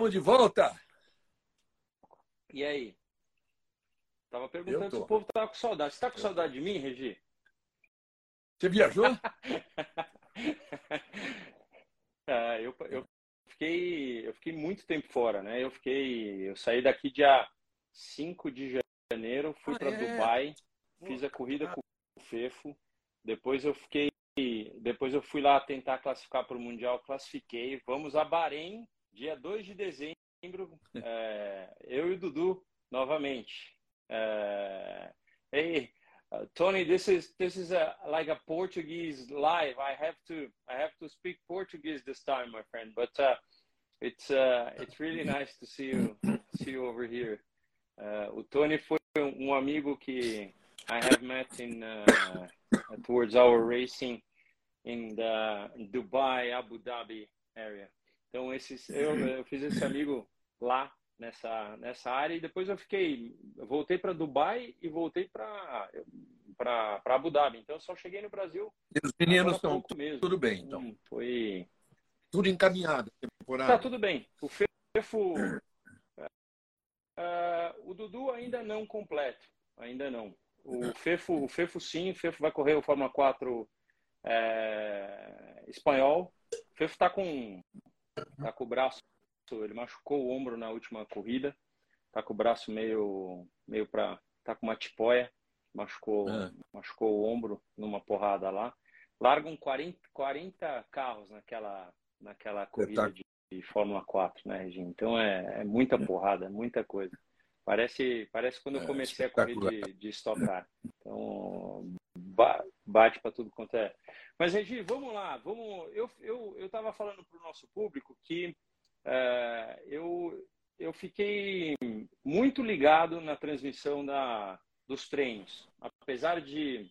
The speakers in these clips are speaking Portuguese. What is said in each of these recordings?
Estamos de volta. E aí? Tava perguntando se o povo tava com saudade. Você tá com saudade de mim, Regi? Você viajou? é, eu, eu, fiquei, eu fiquei muito tempo fora, né? Eu fiquei. Eu saí daqui dia 5 de janeiro, fui ah, para é? Dubai, fiz a corrida com o Fefo. Depois eu fiquei. Depois eu fui lá tentar classificar para o Mundial, classifiquei. Vamos a Bahrein, dia 2 de dezembro. É, eu e o Dudu novamente. É, hey, uh, Tony, this is this is a like a Portuguese live. I have to I have to speak Portuguese this time, my friend. But uh, it's uh, it's really nice to see you see you over here. Uh, o Tony foi um amigo que I have met in uh, towards our racing in the Dubai, Abu Dhabi area. Então esses eu, eu fiz esse amigo lá nessa nessa área e depois eu fiquei eu voltei para Dubai e voltei para para Abu Dhabi. Então eu só cheguei no Brasil. E os meninos estão tudo bem, então. Hum, foi tudo encaminhado temporada. Tá tudo bem. O Fefo Uh, o Dudu ainda não completo, ainda não. O Fefo, o Fefo sim, o Fefo vai correr o Fórmula 4 é, espanhol. O Fefo está com, tá com o braço, ele machucou o ombro na última corrida, tá com o braço meio, meio para, tá com uma tipóia, machucou, é. machucou o ombro numa porrada lá. Largam 40, 40 carros naquela, naquela corrida de, de Fórmula 4, né, Regina? Então é, é muita porrada, muita coisa. Parece, parece quando eu é, comecei a correr de, de Stock Car. Então, bate para tudo quanto é. Mas, Regi, vamos lá. Vamos, eu eu eu estava falando para o nosso público que é, eu, eu fiquei muito ligado na transmissão da, dos treinos. Apesar de,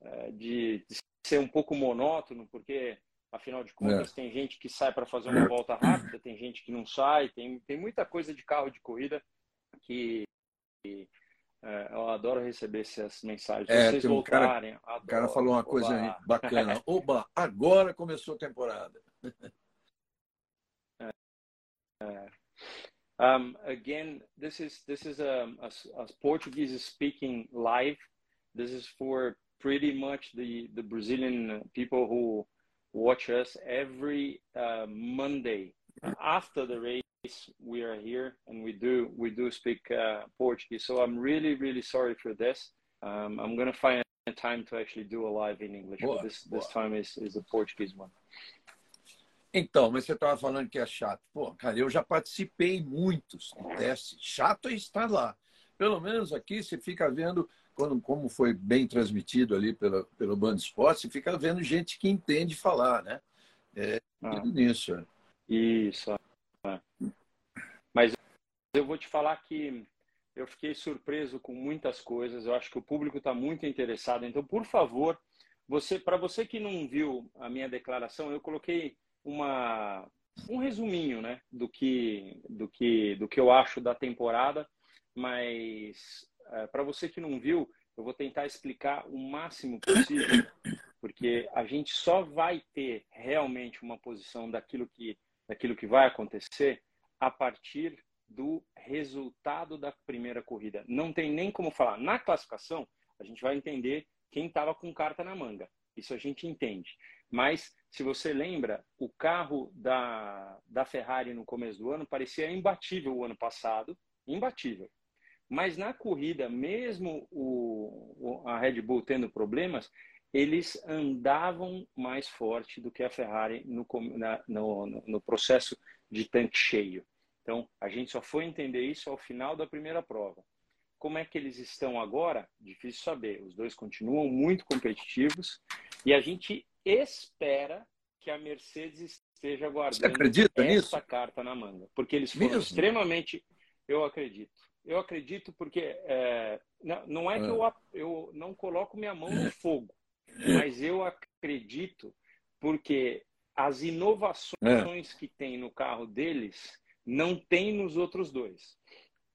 é, de, de ser um pouco monótono, porque Afinal de contas, é. tem gente que sai para fazer uma volta rápida, tem gente que não sai, tem, tem muita coisa de carro de corrida que, que é, eu adoro receber essas mensagens. É, Vocês um voltarem. Cara, adoro, o cara falou uma coisa bacana. Oba, agora começou a temporada. É, é. um, again, this is this is a, a, a Portuguese speaking live. This is for pretty much the the Brazilian people who watch us every uh, Monday after the race. We are here and we do we do speak uh, Portuguese. So I'm really really sorry for this. Um, I'm gonna find a time to actually do a live in English. Boa, this boa. this time is is a Portuguese one. Então, mas você estava falando que é chato. Pô, cara, eu já participei em muitos testes. Chato é estar lá. Pelo menos aqui você fica vendo quando, como foi bem transmitido ali pela, pelo Band Esporte, você fica vendo gente que entende falar, né? É ah, nisso. É. Isso. É. Mas eu vou te falar que eu fiquei surpreso com muitas coisas. Eu acho que o público está muito interessado. Então, por favor, você, para você que não viu a minha declaração, eu coloquei uma um resuminho, né, do que do que do que eu acho da temporada, mas é, para você que não viu, eu vou tentar explicar o máximo possível, porque a gente só vai ter realmente uma posição daquilo que, daquilo que vai acontecer a partir do resultado da primeira corrida. Não tem nem como falar. Na classificação, a gente vai entender quem estava com carta na manga. Isso a gente entende. Mas, se você lembra, o carro da, da Ferrari no começo do ano parecia imbatível o ano passado imbatível. Mas na corrida, mesmo o, a Red Bull tendo problemas, eles andavam mais forte do que a Ferrari no, na, no, no processo de tanque cheio. Então, a gente só foi entender isso ao final da primeira prova. Como é que eles estão agora? Difícil saber. Os dois continuam muito competitivos e a gente espera que a Mercedes esteja guardando essa nisso? carta na manga, porque eles foram Mesmo? extremamente, eu acredito, eu acredito porque é, não, é que eu, ah. eu não coloco minha mão no fogo, mas eu acredito porque as inovações que tem no carro deles não tem nos outros dois.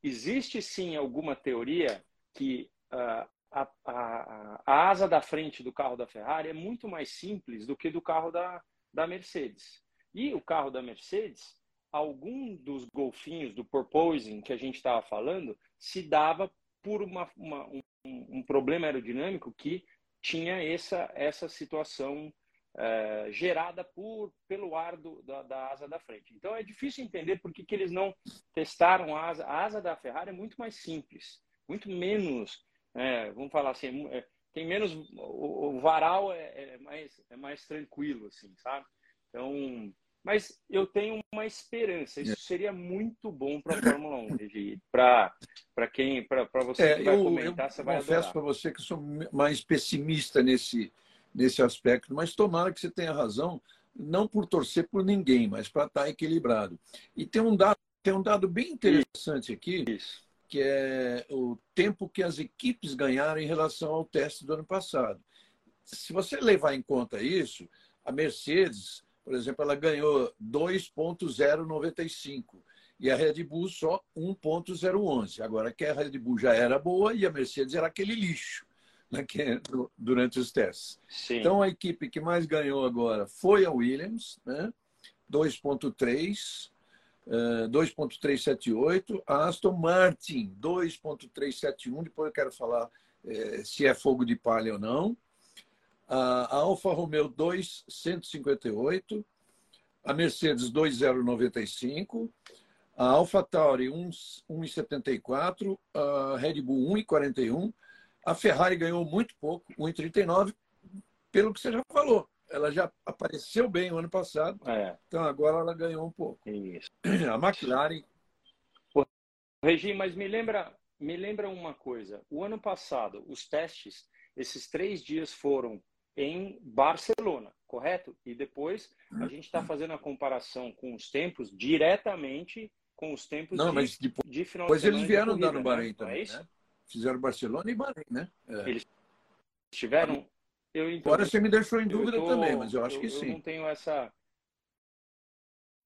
Existe sim alguma teoria que uh, a, a, a, asa da frente do carro da Ferrari é muito mais simples do que do carro da, da Mercedes. E o carro da Mercedes algum dos golfinhos do porpoising que a gente estava falando se dava por uma, uma um, um, problema aerodinâmico que tinha essa, essa situação é, gerada por, pelo ar do, da, da, asa da frente. Então é difícil entender por que, que eles não testaram a asa. A asa da Ferrari é muito mais simples, muito menos, é, vamos falar assim, é, tem menos. O, o varal é, é, mais, é mais tranquilo, assim, sabe? Então. Mas eu tenho uma esperança. Isso seria muito bom para a Fórmula 1, Regi. Para quem, para você é, que vai eu, comentar, eu você vai confesso para você que sou mais pessimista nesse, nesse aspecto, mas tomara que você tenha razão, não por torcer por ninguém, mas para estar tá equilibrado. E tem um dado, tem um dado bem interessante aqui, Isso. que é o tempo que as equipes ganharam em relação ao teste do ano passado. Se você levar em conta isso, a Mercedes, por exemplo, ela ganhou 2.095 e a Red Bull só 1.011. Agora que a Red Bull já era boa e a Mercedes era aquele lixo né, que, durante os testes. Sim. Então, a equipe que mais ganhou agora foi a Williams, né? 2.3, uh, 2.378. A Aston Martin, 2.371. Depois eu quero falar uh, se é fogo de palha ou não. A Alfa Romeo, 2.158. A Mercedes, 2.095. A Alfa Tauri, 1,74. A Red Bull, 1,41 a Ferrari ganhou muito pouco, 1,39, pelo que você já falou. Ela já apareceu bem o ano passado, é. então agora ela ganhou um pouco. Isso. A McLaren. Regi, mas me lembra, me lembra uma coisa. O ano passado, os testes, esses três dias foram em Barcelona, correto? E depois a gente está fazendo a comparação com os tempos diretamente com os tempos Não, de, mas depois, de final depois de eles vieram corrida, dar no Bahrein né? também, é né? Fizeram Barcelona e Bahrein, né? É. Eles tiveram. Eu, então, Agora você me deixou em dúvida tô, também, mas eu acho eu, que sim. Eu não tenho essa.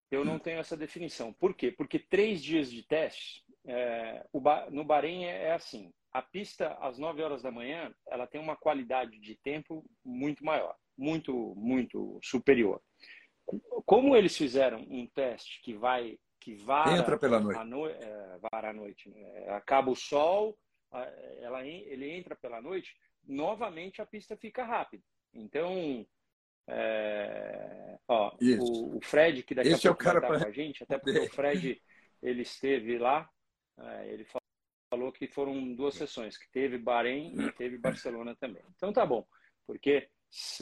Eu não tenho essa definição. Por quê? Porque três dias de teste, é, no Bahrein é, é assim. A pista, às 9 horas da manhã, ela tem uma qualidade de tempo muito maior, muito, muito superior. Como eles fizeram um teste que vai que vara Entra pela noite. A no, é, vara à noite, né? acaba o sol, ela, ele entra pela noite, novamente a pista fica rápida. Então, é, ó, o, o, Fred, que daqui Esse a pouco é o cara pra... com a gente, até porque o Fred ele esteve lá, é, ele falou que foram duas sessões, que teve Bahrein e teve Barcelona também. Então tá bom, porque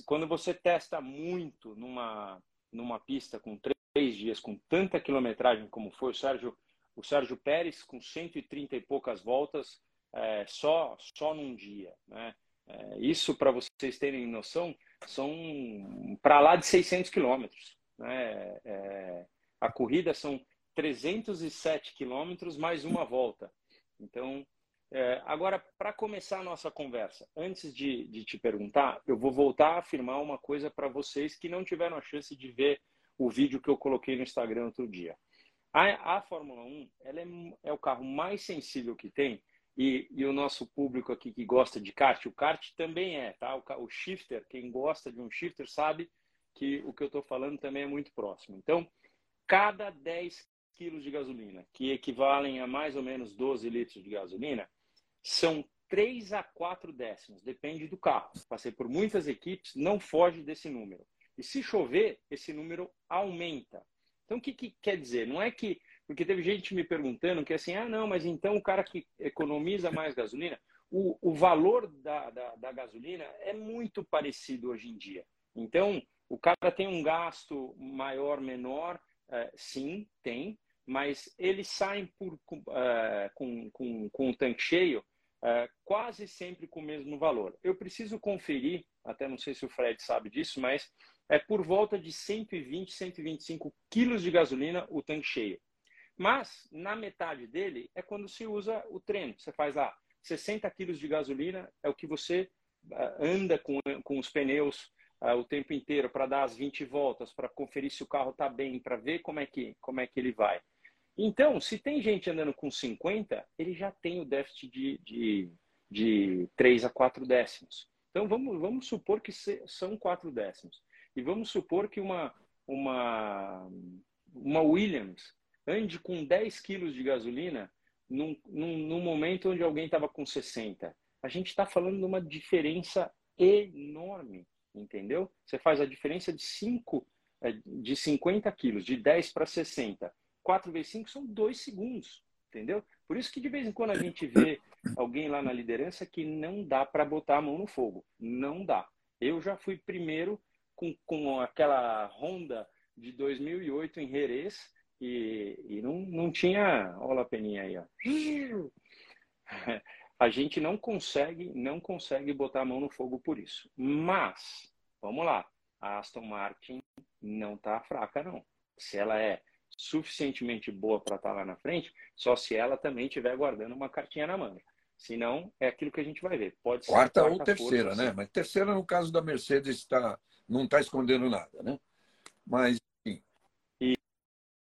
quando você testa muito numa, numa pista com três dias, com tanta quilometragem como foi o Sérgio, o Sérgio Pérez, com 130 e poucas voltas, é, só, só num dia. Né? É, isso, para vocês terem noção, são para lá de 600 quilômetros. Né? É, a corrida são 307 quilômetros mais uma volta. Então, é, agora, para começar a nossa conversa, antes de, de, te perguntar, eu vou voltar a afirmar uma coisa para vocês que não tiveram a chance de ver o vídeo que eu coloquei no Instagram outro dia. A, a Fórmula 1 ela é, é, o carro mais sensível que tem e, e, o nosso público aqui que gosta de kart, o kart também é, tá? O, o shifter, quem gosta de um shifter sabe que o que eu estou falando também é muito próximo. Então, cada 10 quilos de gasolina, que equivalem a mais ou menos 12 litros de gasolina, são 3 a 4 décimos, depende do carro. Passei por muitas equipes, não foge desse número. E se chover, esse número aumenta. Então, o que, que quer dizer? Não é que. Porque teve gente me perguntando que assim, ah, não, mas então o cara que economiza mais gasolina, o, o valor da, da, da gasolina é muito parecido hoje em dia. Então, o cara tem um gasto maior, menor, é, sim, tem, mas eles saem por, é, com, com, com o tanque cheio é, quase sempre com o mesmo valor. Eu preciso conferir, até não sei se o Fred sabe disso, mas é por volta de 120, 125 quilos de gasolina o tanque cheio. Mas na metade dele é quando se usa o treino. Você faz lá 60 quilos de gasolina, é o que você uh, anda com, com os pneus uh, o tempo inteiro para dar as 20 voltas, para conferir se o carro está bem, para ver como é, que, como é que ele vai. Então, se tem gente andando com 50, ele já tem o déficit de, de, de 3 a 4 décimos. Então, vamos, vamos supor que são 4 décimos. E vamos supor que uma, uma, uma Williams ande com 10 quilos de gasolina num, num, num momento onde alguém estava com 60. A gente está falando de uma diferença enorme, entendeu? Você faz a diferença de 5, é, de 50 quilos, de 10 para 60. 4 vezes 5 são 2 segundos, entendeu? Por isso que de vez em quando a gente vê alguém lá na liderança que não dá para botar a mão no fogo. Não dá. Eu já fui primeiro com, com aquela Honda de 2008 em Jerez e, e não, não tinha. Olha a peninha aí, ó. A gente não consegue, não consegue botar a mão no fogo por isso. Mas, vamos lá, a Aston Martin não tá fraca, não. Se ela é suficientemente boa para estar tá lá na frente, só se ela também estiver guardando uma cartinha na manga. Senão, é aquilo que a gente vai ver. Pode quarta, quarta ou terceira, força, né? Mas terceira, no caso da Mercedes, está não está escondendo nada, né? Mas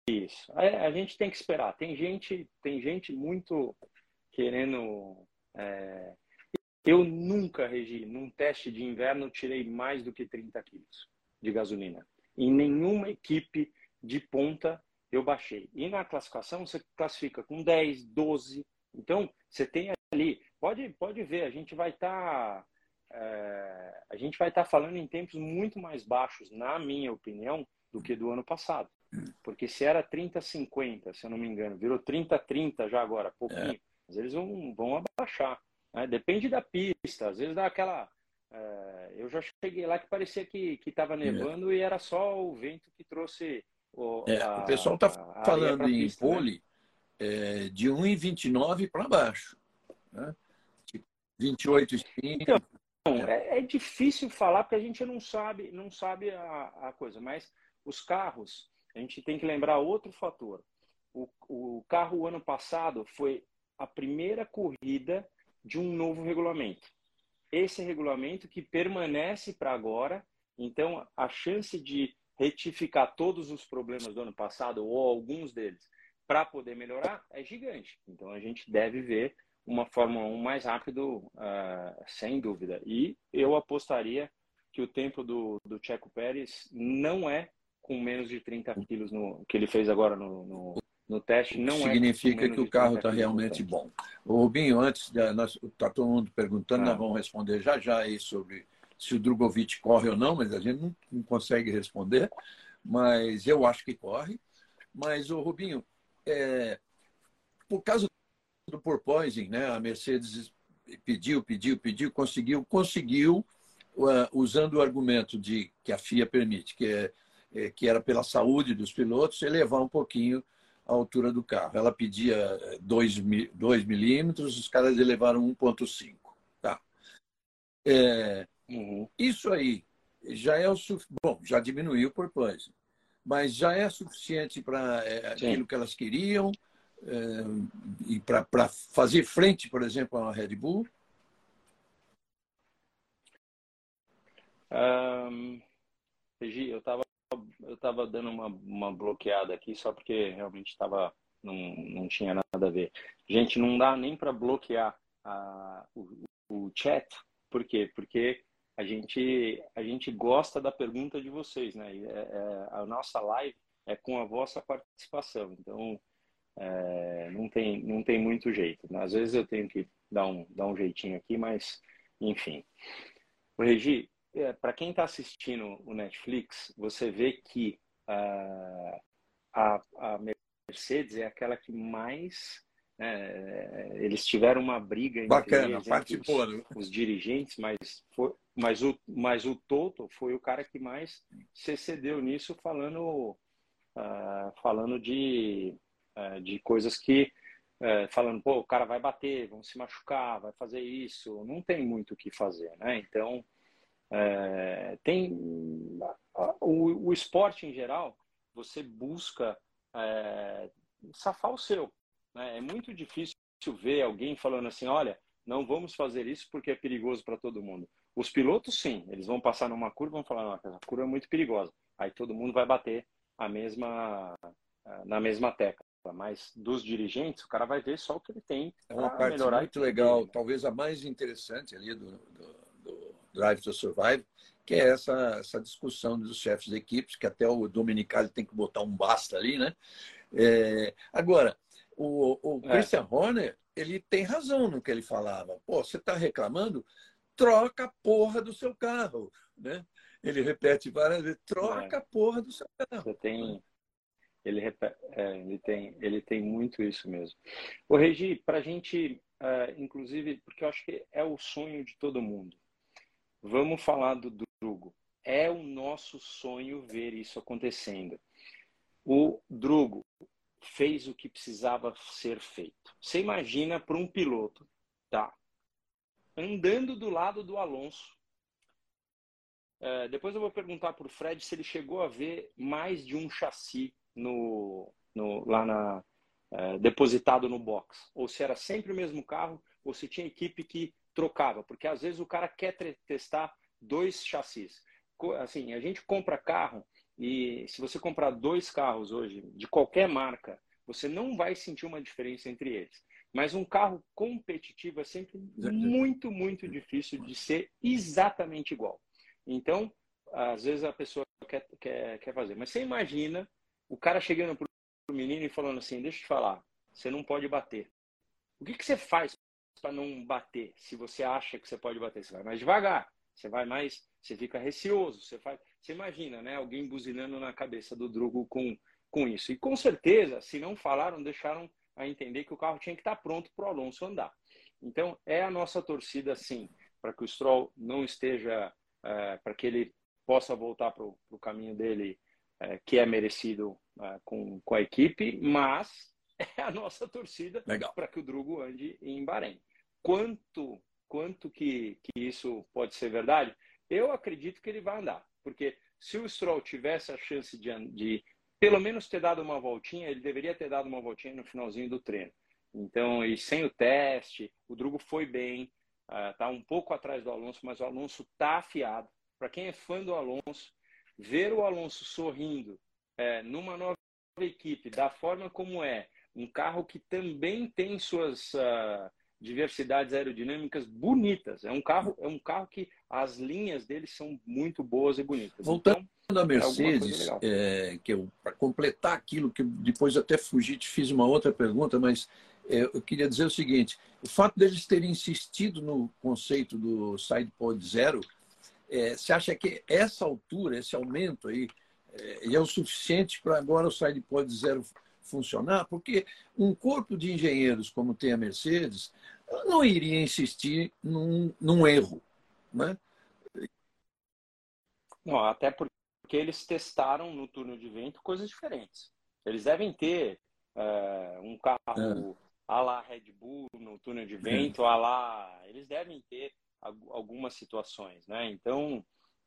isso. É, a gente tem que esperar. Tem gente, tem gente muito querendo. É... Eu nunca, Regi, num teste de inverno, tirei mais do que 30 quilos de gasolina. Em nenhuma equipe de ponta eu baixei. E na classificação você classifica com 10, 12. Então, você tem ali. Pode, pode ver, a gente vai estar. Tá, é... a gente vai estar tá falando em tempos muito mais baixos, na minha opinião, do que do ano passado. Porque se era 30-50, se eu não me engano, virou 30-30 já agora, pouquinho. É. Mas eles vão, vão abaixar. Né? Depende da pista. Às vezes dá aquela. É, eu já cheguei lá que parecia que estava nevando é. e era só o vento que trouxe. O, é, a, o pessoal está falando em pista, né? pole né? de 1,29 para baixo. Né? 28 espinhos. Então, é, é, difícil falar porque a gente não sabe, não sabe a, a coisa, mas os carros a gente tem que lembrar outro fator. O, o carro, o ano passado, foi a primeira corrida de um novo regulamento. Esse regulamento que permanece para agora, então a chance de retificar todos os problemas do ano passado, ou alguns deles, para poder melhorar, é gigante. Então a gente deve ver uma Fórmula 1 mais rápido, uh, sem dúvida. E eu apostaria que o tempo do, do Checo Pérez não é com menos de 30 quilos no que ele fez agora no, no, no teste não é significa é que o carro está realmente bom. O Rubinho, antes está todo mundo perguntando, ah. nós vamos responder já já aí sobre se o Drogovic corre ou não, mas a gente não, consegue responder. Mas eu acho que corre. Mas o Rubinho, é, por causa do porpoising, né? A Mercedes pediu, pediu, pediu, conseguiu, conseguiu uh, usando o argumento de que a FIA permite, que é é, que era pela saúde dos pilotos, elevar um pouquinho a altura do carro. Ela pedia 2 milímetros, os caras elevaram 1,5. Tá. É, uhum. Isso aí já é o bom, já diminuiu por coisa, mas já é suficiente para é, aquilo que elas queriam é, e para fazer frente, por exemplo, à Red Bull. Um, eu estava eu estava dando uma, uma bloqueada aqui só porque realmente estava não, não tinha nada a ver. Gente, não dá nem para bloquear a, o, o chat, por quê? Porque a gente a gente gosta da pergunta de vocês, né? É, é, a nossa live é com a vossa participação, então é, não tem não tem muito jeito. Às vezes eu tenho que dar um dar um jeitinho aqui, mas enfim. O Regi, é, para quem está assistindo o Netflix, você vê que uh, a, a, Mercedes é aquela que mais. Né, eles tiveram uma briga entre Bacana, eles, participou. Os, os, dirigentes, mas, foi, mas, o, mas o Toto foi o cara que mais se excedeu nisso, falando, uh, falando de, uh, de coisas que. Uh, falando, pô, o cara vai bater, vão se machucar, vai fazer isso, não tem muito o que fazer, né? Então, é, tem o, o, esporte em geral, você busca é, safar o seu. Né? É muito difícil ver alguém falando assim, olha, não vamos fazer isso porque é perigoso para todo mundo. Os pilotos, sim, eles vão passar numa curva e vão falar, não, essa curva é muito perigosa. Aí todo mundo vai bater a mesma, na mesma tecla. Mas dos dirigentes, o cara vai ver só o que ele tem. É uma parte melhorar muito legal, talvez a mais interessante ali do, do Drive to Survive, que é essa, essa discussão dos chefes de equipes, que até o Dominicali tem que botar um basta ali, né? É, agora, o, o é. Christian Horner, ele tem razão no que ele falava. Pô, você está reclamando? Troca a porra do seu carro, né? Ele repete várias vezes, troca é. a porra do seu carro. Você tem, ele, é, ele, tem, ele tem muito isso mesmo. O Regi, para a gente, uh, inclusive, porque eu acho que é o sonho de todo mundo. Vamos falar do Drugo. É o nosso sonho ver isso acontecendo. O Drugo fez o que precisava ser feito. Você imagina para um piloto, tá? Andando do lado do Alonso. É, depois eu vou perguntar para o Fred se ele chegou a ver mais de um chassi no, no lá na, é, depositado no box. Ou se era sempre o mesmo carro, ou se tinha equipe que trocava. Porque às vezes o cara quer testar dois chassis. Assim, a gente compra carro e se você comprar dois carros hoje, de qualquer marca, você não vai sentir uma diferença entre eles. Mas um carro competitivo é sempre muito, muito difícil de ser exatamente igual. Então, às vezes a pessoa quer, quer, quer fazer. Mas você imagina o cara chegando para o menino e falando assim: deixa eu te falar, você não pode bater. O que, que você faz para não bater? Se você acha que você pode bater, você vai mais devagar, você vai mais, você fica receoso, você faz. Você imagina, né? Alguém buzinando na cabeça do Drugo com, com isso. E com certeza, se não falaram, deixaram a entender que o carro tinha que estar pronto para o Alonso andar. Então, é a nossa torcida, sim, para que o Stroll não esteja, é, para que ele possa voltar para o caminho dele, é, que é merecido é, com, com a equipe, mas é a nossa torcida para que o Drugo ande em Bahrein. Quanto, quanto que, que isso pode ser verdade? Eu acredito que ele vai andar. Porque se o Stroll tivesse a chance de, de pelo menos ter dado uma voltinha, ele deveria ter dado uma voltinha no finalzinho do treino. Então, e sem o teste, o Drugo foi bem, está uh, um pouco atrás do Alonso, mas o Alonso está afiado. Para quem é fã do Alonso, ver o Alonso sorrindo é, numa nova equipe, da forma como é, um carro que também tem suas uh, diversidades aerodinâmicas bonitas. É um carro, é um carro que as linhas dele são muito boas e bonitas. Voltando então, à Mercedes, é, é, que para completar aquilo que depois até fugi, te fiz uma outra pergunta, mas é, eu queria dizer o seguinte: o fato deles terem insistido no conceito do side pod zero, é, você acha que essa altura, esse aumento aí, é, é o suficiente para agora o side pod zero funcionar, porque um corpo de engenheiros como tem a Mercedes não iria insistir num, num erro. Né? Não, até porque eles testaram no túnel de vento coisas diferentes. Eles devem ter é, um carro é. a la Red Bull no túnel de vento, é. a lá. Eles devem ter algumas situações, né? Então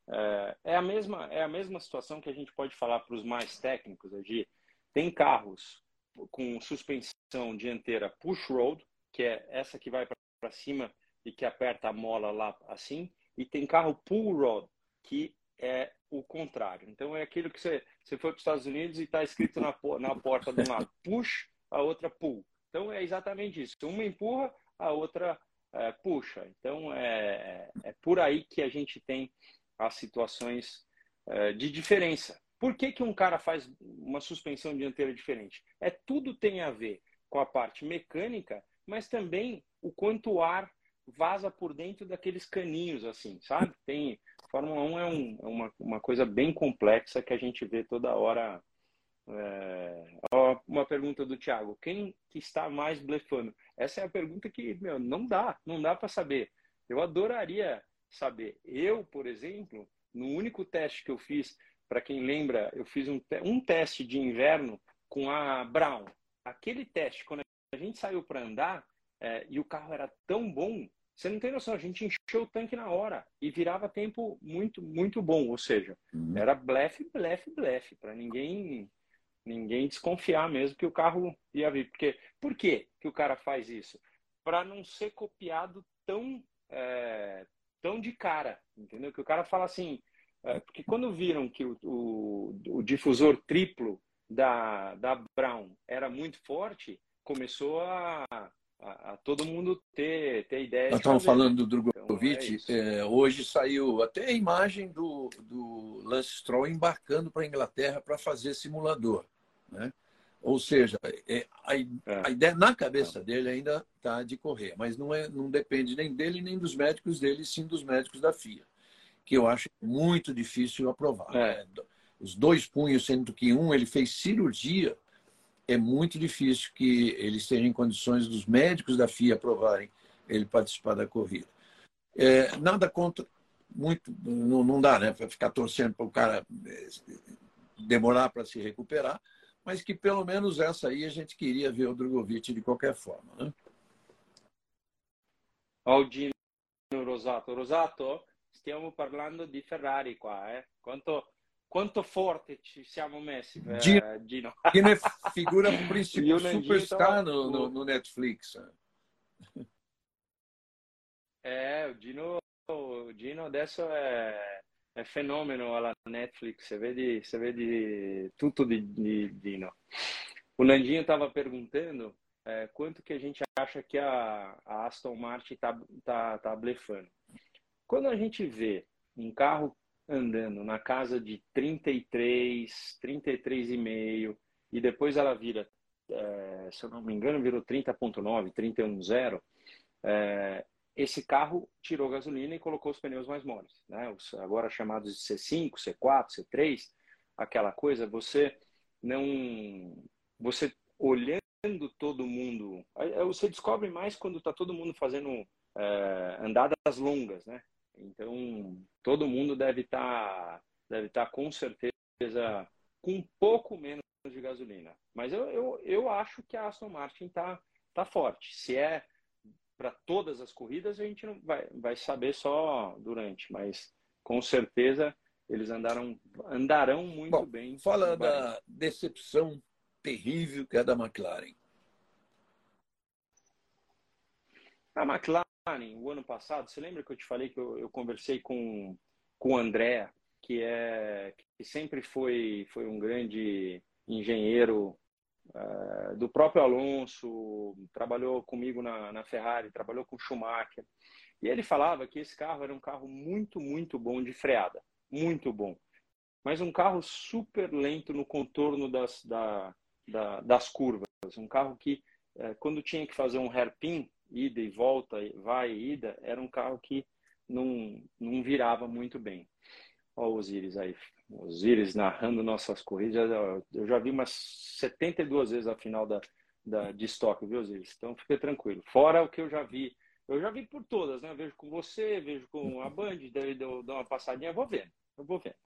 é, é, a mesma é a mesma situação que a gente pode falar para os mais técnicos, de tem carros com suspensão dianteira push road, que é essa que vai para cima e que aperta a mola lá assim, e tem carro pull rod, que é o contrário. Então é aquilo que você, você foi para os Estados Unidos e está escrito na, na porta de um lado push, a outra pull. Então é exatamente isso. Uma empurra, a outra é, puxa. Então é, é por aí que a gente tem as situações é, de diferença. Por que, que um cara faz uma suspensão dianteira diferente? É tudo tem a ver com a parte mecânica, mas também o quanto o ar vaza por dentro daqueles caninhos, assim, sabe? Tem Fórmula 1 é, um, é uma, uma coisa bem complexa que a gente vê toda hora. É... Uma pergunta do Thiago: quem que está mais blefando? Essa é a pergunta que meu, não dá, não dá para saber. Eu adoraria saber. Eu, por exemplo, no único teste que eu fiz para quem lembra, eu fiz um, um teste de inverno com a Brown. Aquele teste, quando a gente saiu para andar é, e o carro era tão bom, você não tem noção, a gente encheu o tanque na hora e virava tempo muito, muito bom. Ou seja, uhum. era blefe, blefe, blefe, para ninguém ninguém desconfiar mesmo que o carro ia vir. Porque, por que o cara faz isso? Para não ser copiado tão, é, tão de cara, entendeu? Que o cara fala assim, porque quando viram que o, o, o, difusor triplo da, da Brown era muito forte, começou a, a, a todo mundo ter, ter ideia. Nós estamos falando do Drogovic. Então, é é, hoje saiu até a imagem do, do Lance Stroll embarcando para a Inglaterra para fazer simulador. Né? Ou seja, é, a, é. a ideia na cabeça é. dele ainda está de correr, mas não, é, não depende nem dele nem dos médicos dele, sim dos médicos da FIA, que eu acho muito difícil aprovar. É. Né? Os dois punhos, sendo que um ele fez cirurgia, é muito difícil que ele esteja em condições dos médicos da FIA aprovarem ele participar da corrida. É, nada contra, muito, não, não dá, né? Para ficar torcendo para o cara é, demorar para se recuperar, mas que pelo menos essa aí a gente queria ver o Drogovic de qualquer forma. Né? Olha o Dino Rosato. Rosato, stiamo parlando di Ferrari qua, eh? Quanto, quanto forte ci siamo messi, eh, Gino. Gino. Gino é figura principal, superstar no, no, no, Netflix. É, o Dino, o Dino adesso è è fenomeno alla Netflix, você vê, você vê tudo de, de Dino. O Nandinho estava perguntando é, quanto que a gente acha que a, a Aston Martin está tá, tá blefando. Quando a gente vê um carro andando na casa de 33, 33,5 e depois ela vira, é, se eu não me engano, virou 30.9, 31.0, é, esse carro tirou gasolina e colocou os pneus mais moles, né? Os agora chamados de C5, C4, C3, aquela coisa, você não você olhando todo mundo, você descobre mais quando está todo mundo fazendo é, andadas longas, né? Então todo mundo deve estar tá, deve estar tá, com certeza com um pouco menos de gasolina, mas eu, eu, eu acho que a Aston Martin está tá forte. Se é para todas as corridas, a gente não vai, vai saber só durante, mas com certeza eles andaram, andarão muito Bom, bem. Fala da decepção terrível que é da McLaren. A McLaren, o ano passado, você lembra que eu te falei que eu, eu conversei com, com o André, que, é, que sempre foi, foi um grande engenheiro uh, do próprio Alonso, trabalhou comigo na, na Ferrari, trabalhou com Schumacher. E ele falava que esse carro era um carro muito, muito bom de freada, muito bom. Mas um carro super lento no contorno das, da, da, das curvas. Um carro que, uh, quando tinha que fazer um hairpin, ida e volta, vai e ida, era um carro que não, não virava muito bem. Olha o Osiris aí Osiris narrando nossas corridas. Eu já vi umas 72 vezes a final da, da, de estoque, viu, Osiris? Então fique tranquilo. Fora o que eu já vi. Eu já vi por todas, né? Eu vejo com você, vejo com a Band, daí dou, dou uma passadinha, vou vendo, eu vou vendo.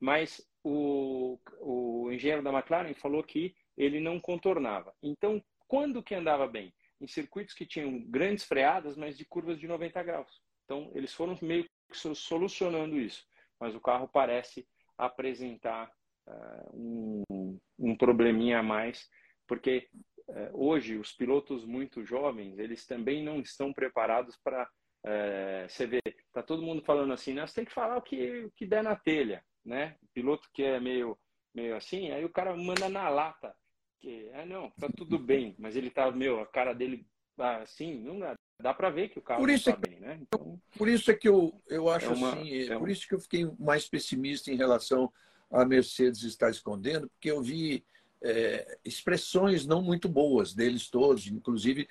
Mas o, o engenheiro da McLaren falou que ele não contornava. Então, quando que andava bem? Em circuitos que tinham grandes freadas, mas de curvas de 90 graus. Então, eles foram meio que solucionando isso. Mas o carro parece apresentar uh, um, um probleminha a mais, porque uh, hoje os pilotos muito jovens, eles também não estão preparados para uh, você vê, tá todo mundo falando assim, nós tem que falar o que, o que der na telha, né? O piloto que é meio, meio assim, aí o cara manda na lata, que, ah, não, tá tudo bem, mas ele tá, meu, a cara dele assim, não dá, dá para ver que o carro por isso tá é que, bem, né? Então, por isso é que eu, eu acho é uma, assim, é, é por isso que eu fiquei mais pessimista em relação a Mercedes estar escondendo, porque eu vi é, expressões não muito boas deles todos, inclusive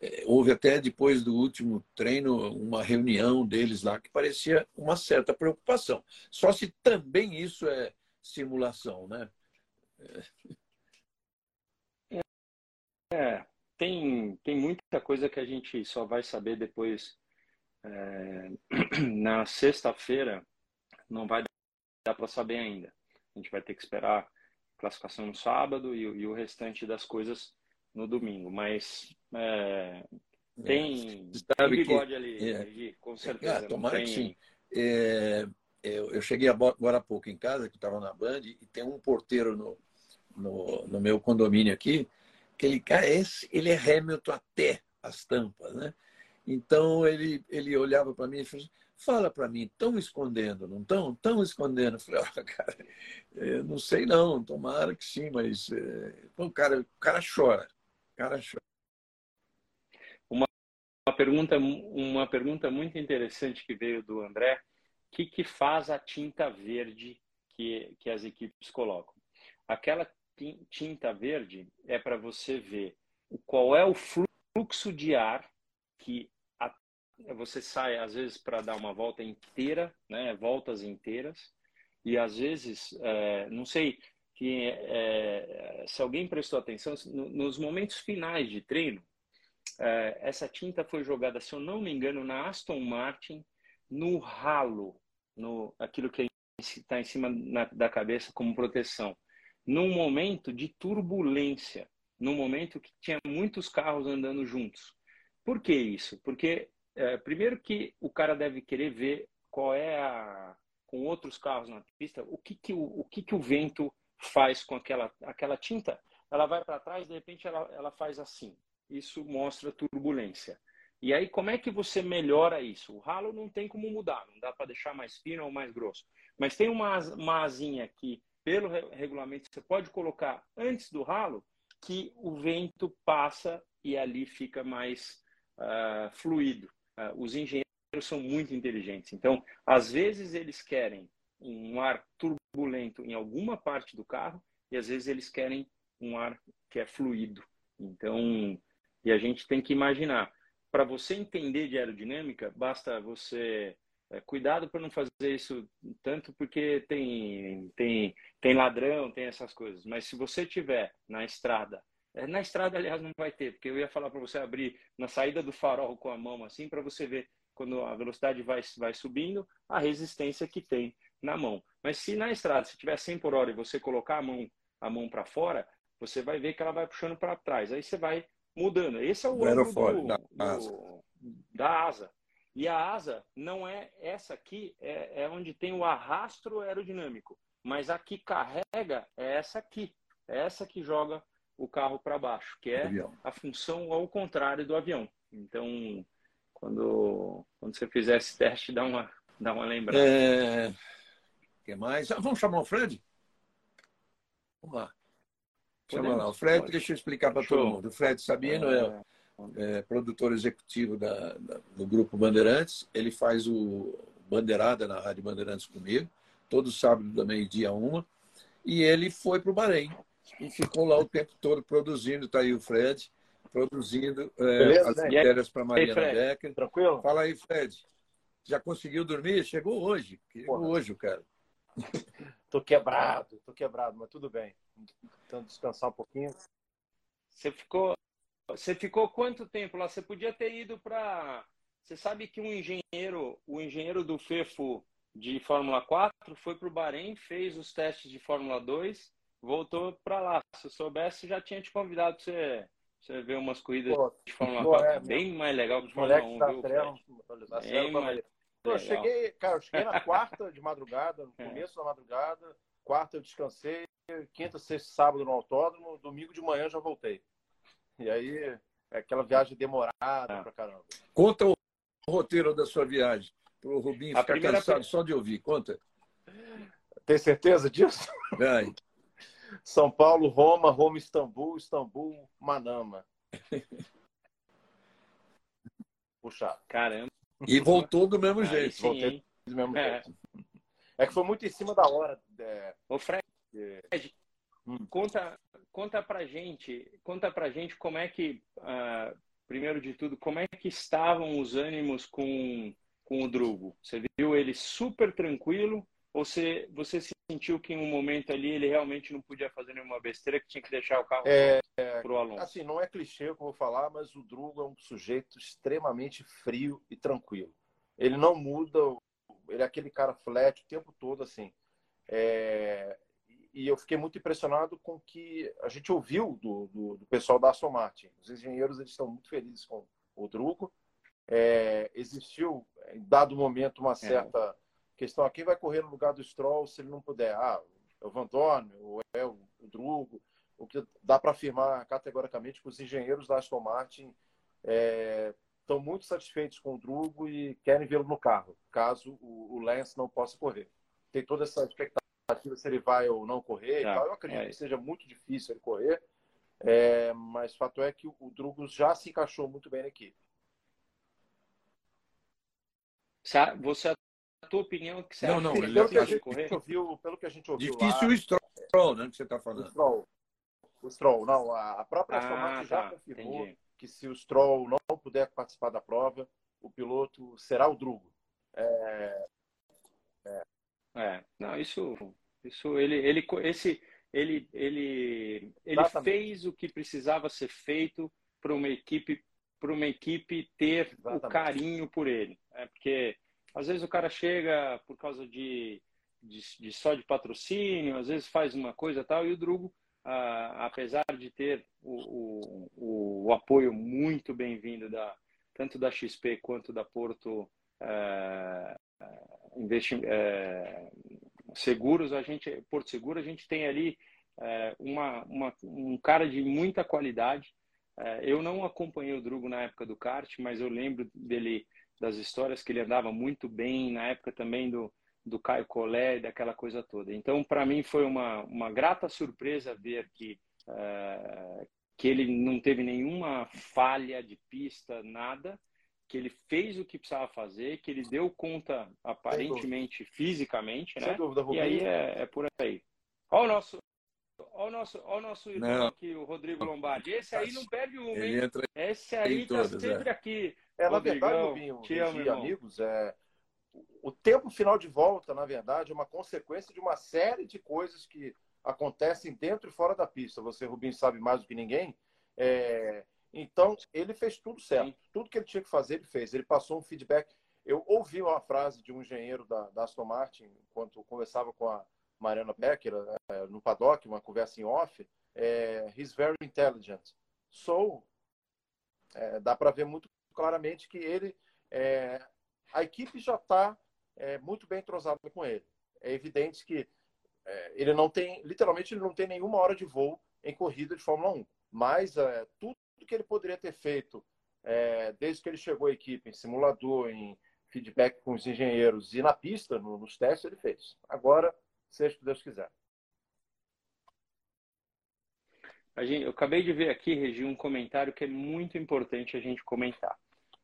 é, houve até depois do último treino uma reunião deles lá que parecia uma certa preocupação. Só se também isso é simulação, né? É, tem, tem muita coisa que a gente só vai saber depois. É, na sexta-feira não vai dar para saber ainda. A gente vai ter que esperar a classificação no sábado e, e o restante das coisas no domingo. Mas é, tem, é, tem bigode que, ali, é, com certeza. É, tomara tem... que sim. É, eu, eu, cheguei agora há pouco em casa, que estava na Band, e tem um porteiro no, no, no meu condomínio aqui, aquele cara, ele é Hamilton até as tampas, né? Então ele, ele olhava para mim e falou assim, fala para mim, estão escondendo, não estão? Estão escondendo. Eu falei, olha, cara, não sei não, tomara que sim, mas é... o, cara, o cara chora, o cara chora. Uma, uma, pergunta, uma pergunta muito interessante que veio do André, o que, que faz a tinta verde que, que as equipes colocam? Aquela tinta verde é para você ver qual é o fluxo de ar que a, você sai às vezes para dar uma volta inteira, né, voltas inteiras, e às vezes, é, não sei que é, se alguém prestou atenção, nos momentos finais de treino, é, essa tinta foi jogada, se eu não me engano, na Aston Martin, no ralo, no aquilo que está em cima na, da cabeça como proteção, num momento de turbulência, num momento que tinha muitos carros andando juntos. Por que isso? Porque é, primeiro que o cara deve querer ver qual é a com outros carros na pista, o que que o, o que que o vento faz com aquela aquela tinta? Ela vai para trás, de repente ela, ela faz assim. Isso mostra turbulência. E aí, como é que você melhora isso? O ralo não tem como mudar, não dá para deixar mais fino ou mais grosso. Mas tem uma, uma asinha que, pelo regulamento, você pode colocar antes do ralo, que o vento passa e ali fica mais uh, fluido. Uh, os engenheiros são muito inteligentes. Então, às vezes, eles querem um ar turbulento em alguma parte do carro e às vezes eles querem um ar que é fluido. Então, e a gente tem que imaginar para você entender de aerodinâmica, basta você é, cuidado para não fazer isso tanto porque tem tem tem ladrão, tem essas coisas. Mas se você tiver na estrada, é, na estrada aliás não vai ter, porque eu ia falar para você abrir na saída do farol com a mão assim para você ver quando a velocidade vai vai subindo a resistência que tem na mão. Mas se na estrada se tiver 100 por hora e você colocar a mão a mão para fora, você vai ver que ela vai puxando para trás. Aí você vai mudando. Esse é o ângulo da, asa. E a asa não é essa aqui, é, é onde tem o arrastro aerodinâmico. Mas a que carrega é essa aqui. É essa que joga o carro para baixo, que é avião. a função ao contrário do avião. Então, quando, quando você fizer esse teste, dá uma, dá uma lembrada. É... que mais? Ah, vamos chamar o Fred? Vamos lá. Chama lá. O Fred, pode. deixa eu explicar para todo mundo. O Fred Sabino é, é produtor executivo da, da, do Grupo Bandeirantes. Ele faz o Bandeirada na Rádio Bandeirantes comigo, todo sábado da meio-dia uma. E ele foi para o Bahrein e ficou lá o tempo todo produzindo. Está aí o Fred, produzindo é, as matérias para Mariana aí, Becker. Tranquilo? Fala aí, Fred. Já conseguiu dormir? Chegou hoje. Chegou hoje, cara. Tô quebrado, tô quebrado, mas tudo bem. Tentando descansar um pouquinho. Você ficou, você ficou quanto tempo lá? Você podia ter ido para. Você sabe que um engenheiro, o engenheiro do FEFO de Fórmula 4 foi para o Bahrein, fez os testes de Fórmula 2, voltou para lá. Se eu soubesse, já tinha te convidado para você, você ver umas corridas Pô, de Fórmula 4. É, bem mais legal que Fórmula 1, viu? Treino, bem mais eu cheguei, cara, eu cheguei na quarta de madrugada, no é. começo da madrugada, quarta eu descansei, quinta, sexta, sábado no autódromo, domingo de manhã já voltei. E aí, é aquela viagem demorada ah. pra caramba. Conta o roteiro da sua viagem, pro Rubinho ficar primeira... cansado só de ouvir. Conta. Tem certeza disso? Vai. São Paulo, Roma, Roma, Istambul, Istambul, Manama. Puxado. Caramba. E voltou do mesmo jeito. Sim, Voltei do mesmo é. jeito. É que foi muito em cima da hora. É... Ô, Fred, é... hum. conta, conta pra gente, conta pra gente como é que, uh, primeiro de tudo, como é que estavam os ânimos com, com o Drugo? Você viu ele super tranquilo ou você, você sentiu que em um momento ali ele realmente não podia fazer nenhuma besteira, que tinha que deixar o carro é, para o Alonso? Assim, não é clichê o que eu vou falar, mas o Drugo é um sujeito extremamente frio e tranquilo. Ele não muda, ele é aquele cara flat o tempo todo, assim. É, e eu fiquei muito impressionado com o que a gente ouviu do, do, do, pessoal da Aston Martin. Os engenheiros eles estão muito felizes com o Drugo. É, existiu, em dado momento, uma é. certa questão a quem vai correr no lugar do Stroll se ele não puder. Ah, é o Van Dorn, ou é o, o Drugo. O que dá para afirmar categoricamente que os engenheiros da Aston Martin é, estão muito satisfeitos com o Drugo e querem vê-lo no carro, caso o, o, Lance não possa correr. Tem toda essa expectativa se ele vai ou não correr. Tá. Eu acredito é. que seja muito difícil ele correr, é, mas fato é que o, o Drugo já se encaixou muito bem na equipe. Você tua opinião que você não, não, pelo, que a gente ouviu, pelo que a gente ouviu Difícil lá, o Stroll, né, que você está falando. Stroll. O Stroll, não. A própria Aston ah, Martin tá. já confirmou Entendi. que se o Stroll não puder participar da prova, o piloto será o Drugo. É, é. É. não, isso, isso ele, ele, esse, ele, ele, ele fez o que precisava ser feito para uma equipe para uma equipe ter Exatamente. o carinho por ele. É porque às vezes o cara chega por causa de, de, de só de patrocínio, às vezes faz uma coisa tal, e o Drugo, ah, apesar de ter o, o, o apoio muito bem-vindo da tanto da XP quanto da Porto eh, investi eh, Seguros, a gente Porto Seguro, a gente tem ali eh, uma, uma, um cara de muita qualidade é, eu não acompanhei o Drugo na época do kart, mas eu lembro dele das histórias que ele andava muito bem na época também do, do Caio Collet, daquela coisa toda. Então, para mim foi uma, uma grata surpresa ver que uh, que ele não teve nenhuma falha de pista, nada, que ele fez o que precisava fazer, que ele deu conta aparentemente fisicamente, né? Dúvida, e aí é, é, por aí. Olha o nosso Olha o nosso, olha o nosso irmão aqui, o Rodrigo Lombardi. Esse aí não perde um, hein? Esse aí tá todas, sempre é. aqui. É, na verdade, Rubinho, te amo, e amigos, é, o tempo final de volta, na verdade, é uma consequência de uma série de coisas que acontecem dentro e fora da pista. Você, Rubinho, sabe mais do que ninguém. É, então, ele fez tudo certo. Sim. Tudo que ele tinha que fazer, ele fez. Ele passou um feedback. Eu ouvi uma frase de um engenheiro da, da Aston Martin, enquanto conversava com a, Mariana Becker é, no paddock, uma conversa em off, é, he's very intelligent. So, é, dá para ver muito claramente que ele, é, a equipe já está é, muito bem entrosada com ele. É evidente que é, ele não tem, literalmente, ele não tem nenhuma hora de voo em corrida de Fórmula 1. Mas é, tudo que ele poderia ter feito desde que ele chegou à equipe, em simulador, em feedback com os engenheiros e na pista, no, nos testes, ele fez. Agora, seja o que Deus quiser. Gente, eu acabei de ver aqui, Regi, um comentário que é muito importante a gente comentar.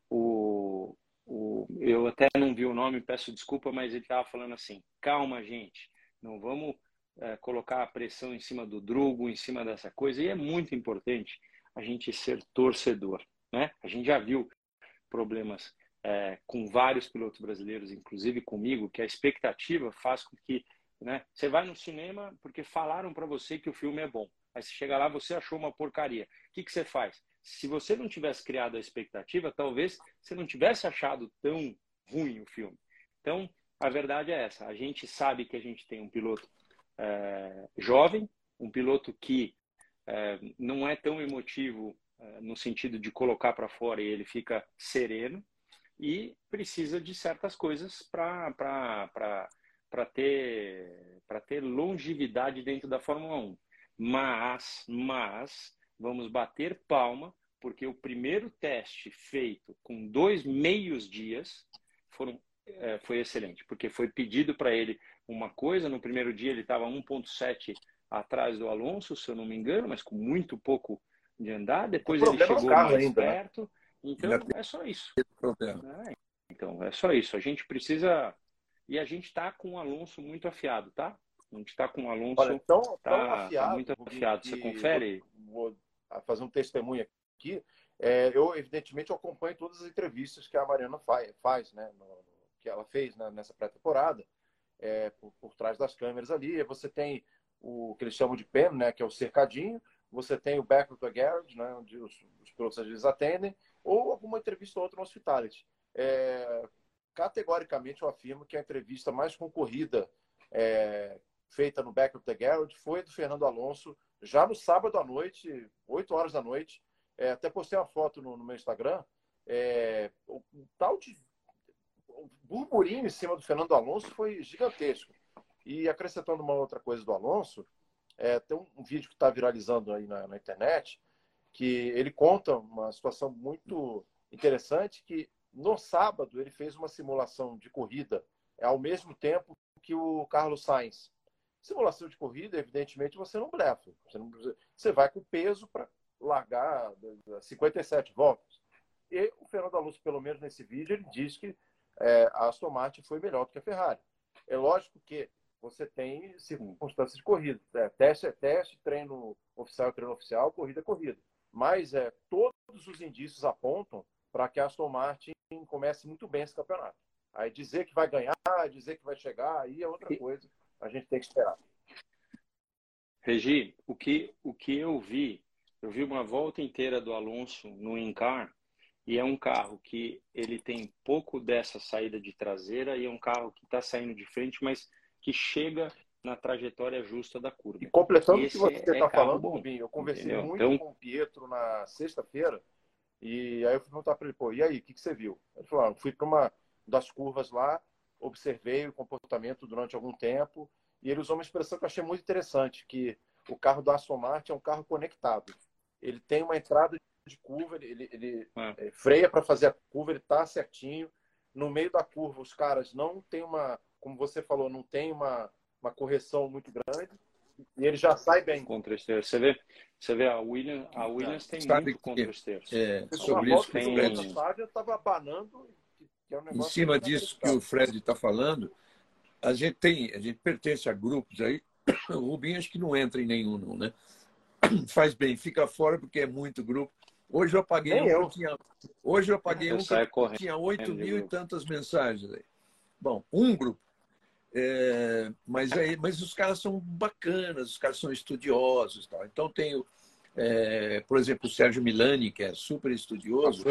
O, o, eu até não vi o nome, peço desculpa, mas ele estava falando assim: calma, gente, não vamos é, colocar a pressão em cima do Drugo, em cima dessa coisa. E é muito importante a gente ser torcedor. Né? A gente já viu problemas é, com vários pilotos brasileiros, inclusive comigo, que a expectativa faz com que né? Você vai no cinema porque falaram para você que o filme é bom. Aí você chega lá, você achou uma porcaria. O que, que você faz? Se você não tivesse criado a expectativa, talvez você não tivesse achado tão ruim o filme. Então, a verdade é essa. A gente sabe que a gente tem um piloto é, jovem, um piloto que é, não é tão emotivo é, no sentido de colocar para fora e ele fica sereno e precisa de certas coisas para ter, ter longevidade dentro da Fórmula 1. Mas, mas, vamos bater palma, porque o primeiro teste feito com dois meios dias foram, é, foi excelente, porque foi pedido para ele uma coisa, no primeiro dia ele estava 1.7 atrás do Alonso, se eu não me engano, mas com muito pouco de andar, depois ele chegou mais ainda, né? perto, né? então é só isso. É, então, é só isso. A gente precisa e a gente está com o Alonso muito afiado, tá? A gente está com o Alonso Olha, tão, tá, tão afiado, tá muito afiado. Você confere? Vou, vou fazer um testemunho aqui. É, eu, evidentemente, eu acompanho todas as entrevistas que a Mariana faz, faz né? No, que ela fez né, nessa pré-temporada, é, por, por, trás das câmeras ali. Você tem o que eles chamam de PEM, né? Que é o cercadinho. Você tem o Back of the Garage, né? Onde os, os pilotos às vezes atendem. Ou alguma entrevista ou outra no Hospitality. É, categoricamente eu afirmo que a entrevista mais concorrida é, feita no Back of the Garage foi do Fernando Alonso, já no sábado à noite, 8 horas da noite. É, até postei uma foto no, no meu Instagram. É, o, o, tal de o burburinho em cima do Fernando Alonso foi gigantesco. E acrescentando uma outra coisa do Alonso, é, tem um, vídeo que está viralizando aí na, na internet, que ele conta uma situação muito interessante que no sábado, ele fez uma simulação de corrida ao mesmo tempo que o Carlos Sainz. Simulação de corrida, evidentemente, você não blefa. Você, não, você vai com peso para largar 57 voltas. E o Fernando Alonso, pelo menos nesse vídeo, ele diz que é, a Aston Martin foi melhor do que a Ferrari. É lógico que você tem circunstâncias de corrida. É, teste é teste, treino oficial é treino oficial, corrida é corrida. Mas é, todos os indícios apontam para que a Aston Martin comece muito bem esse campeonato. Aí dizer que vai ganhar, dizer que vai chegar, aí é outra coisa. A gente tem que esperar. Regi, o que, o que eu vi, eu vi uma volta inteira do Alonso no Incar e é um carro que ele tem pouco dessa saída de traseira e é um carro que está saindo de frente, mas que chega na trajetória justa da curva. E completando o que você está é falando, bom, Rubinho, eu conversei entendeu? muito então... com o Pietro na sexta-feira e aí eu fui perguntar para ele, pô, e aí, o que, que você viu? Ele falou, ah, fui para uma das curvas lá, observei o comportamento durante algum tempo e ele usou uma expressão que eu achei muito interessante, que o carro do Aston Martin é um carro conectado. Ele tem uma entrada de curva, ele, ele, ele é. freia para fazer a curva, ele está certinho. No meio da curva, os caras não tem uma, como você falou, não tem uma, uma correção muito grande e ele já sai bem. Contra esteiro. Você vê, você vê a Williams, a Williams tem Sabe muito contra esteiro. É, sobre isso tem... Eu estava abanando. É um em cima disso que o Fred está falando, a gente tem, a gente pertence a grupos aí. O Rubinho acho que não entra em nenhum, não, né? Faz bem, fica fora porque é muito grupo. Hoje eu apaguei um eu. tinha. Hoje eu apaguei eu um que tinha 8 mil e tantas mensagens aí. Bom, um grupo. É, mas, é, mas os caras são bacanas, os caras são estudiosos. Tal. Então tenho, é, por exemplo, o Sérgio Milani, que é super estudioso.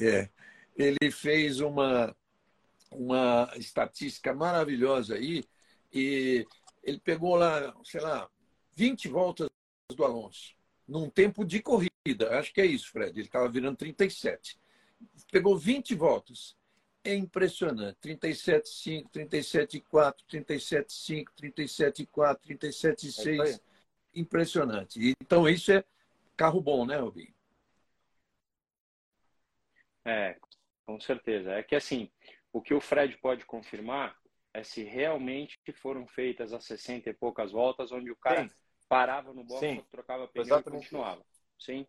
É, ele fez uma, uma estatística maravilhosa aí e ele pegou lá, sei lá, 20 voltas do Alonso, num tempo de corrida. Acho que é isso, Fred. Ele estava virando 37. Pegou 20 voltas. É impressionante. 37,5, 37,4, 37,5, 37,4, 37,6. Impressionante. Então, isso é carro bom, né, Rubinho? É, com certeza. É que assim, o que o Fred pode confirmar é se realmente foram feitas as 60 e poucas voltas, onde o cara Sim. parava no box, trocava pneu Exatamente. e continuava. Sim,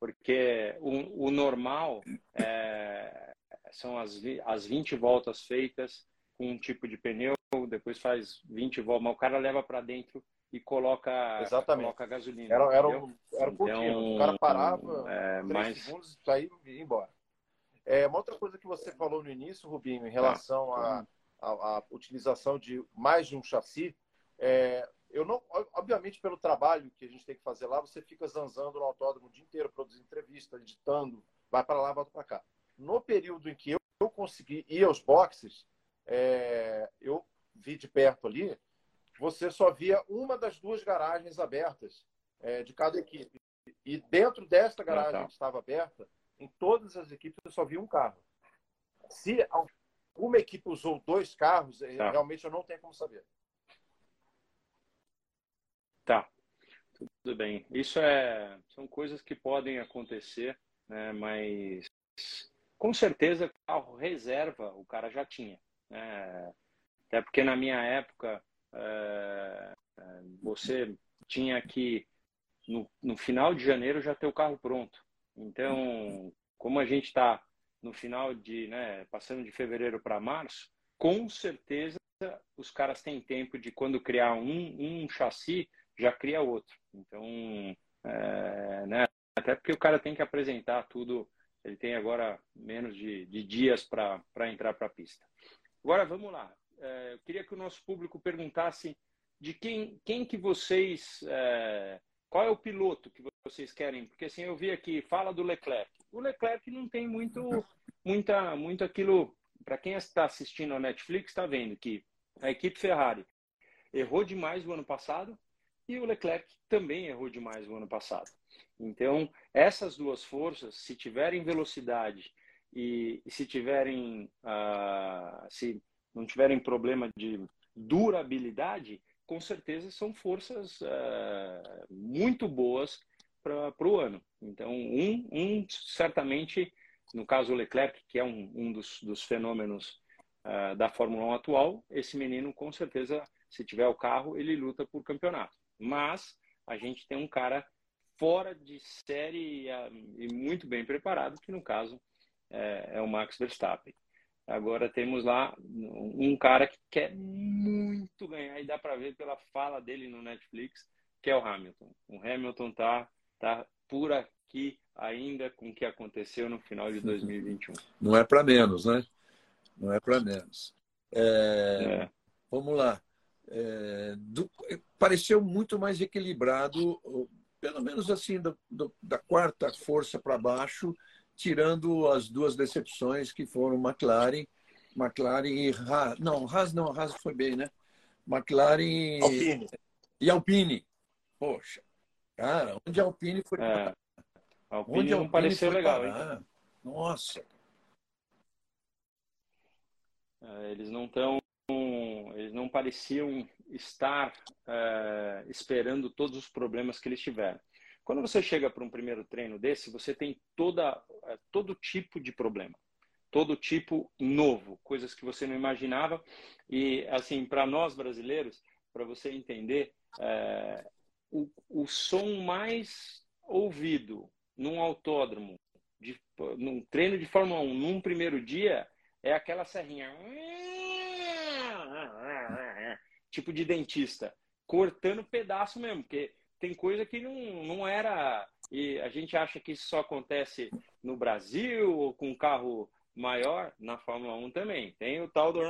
porque o, o normal é, são as, as 20 voltas feitas com um tipo de pneu, depois faz 20 voltas, mas o cara leva para dentro e coloca, Exatamente. coloca gasolina. Era, era, um, era um então, O cara parava, é, três mas... segundos, saía e ia embora. É, uma outra coisa que você falou no início, Rubinho, em relação à ah. utilização de mais de um chassi, é, eu não, obviamente, pelo trabalho que a gente tem que fazer lá, você fica zanzando no autódromo o dia inteiro, produzindo entrevista, editando, vai para lá, volta para cá. No período em que eu, eu consegui ir aos boxes, é, eu vi de perto ali, você só via uma das duas garagens abertas é, de cada equipe. E dentro desta ah, garagem tá. que estava aberta, em todas as equipes eu só vi um carro. Se alguma equipe usou dois carros, eh, tá. realmente eu não tenho como saber. Tá, tudo bem. Isso é, são coisas que podem acontecer, né? mas com certeza carro reserva o cara já tinha. Né? Até porque na minha época é, você tinha que no, no final de janeiro já ter o carro pronto. Então, como a gente está no final de, né, passando de fevereiro para março, com certeza os caras têm tempo de quando criar um, um chassi, já cria outro. Então, é, né, até porque o cara tem que apresentar tudo, ele tem agora menos de, de dias para entrar para a pista. Agora, vamos lá. É, eu queria que o nosso público perguntasse de quem, quem que vocês... É, qual é o piloto que vocês querem? Porque assim, eu vi aqui, fala do Leclerc. O Leclerc não tem muito, muita, muito aquilo. Para quem está assistindo a Netflix, está vendo que a equipe Ferrari errou demais no ano passado e o Leclerc também errou demais no ano passado. Então, essas duas forças, se tiverem velocidade e, e se tiverem, uh, se não tiverem problema de durabilidade, com certeza são forças uh, muito boas para o ano. Então, um, um, certamente, no caso o Leclerc, que é um, um dos, dos fenômenos uh, da Fórmula 1 atual, esse menino, com certeza, se tiver o carro, ele luta por campeonato. Mas a gente tem um cara fora de série e muito bem preparado, que no caso é, é o Max Verstappen. Agora temos lá um cara que quer muito ganhar e dá para ver pela fala dele no Netflix que é o Hamilton. O Hamilton tá tá por aqui ainda com o que aconteceu no final de 2021. Não é para menos, né? Não é para menos. É, é. Vamos lá. É, do, pareceu muito mais equilibrado, pelo menos assim, do, do, da quarta força para baixo, tirando as duas decepções que foram McLaren, McLaren e Haas. Não, Haas não, Haas foi bem, né? McLaren Alpine. e Alpine. Poxa, cara, onde a Alpine foi. É. Alpine onde a Alpine pareceu legal, parar? hein? Nossa. É, eles não estão eles não pareciam estar é, esperando todos os problemas que eles tiveram. Quando você chega para um primeiro treino desse, você tem toda, é, todo tipo de problema, todo tipo novo, coisas que você não imaginava. E, assim, para nós brasileiros, para você entender, é, o, o som mais ouvido num autódromo, de, num treino de Fórmula 1, num primeiro dia, é aquela serrinha tipo de dentista, cortando pedaço mesmo, porque tem coisa que não, não era. E a gente acha que isso só acontece no Brasil ou com um carro maior, na Fórmula 1 também. Tem o tal do.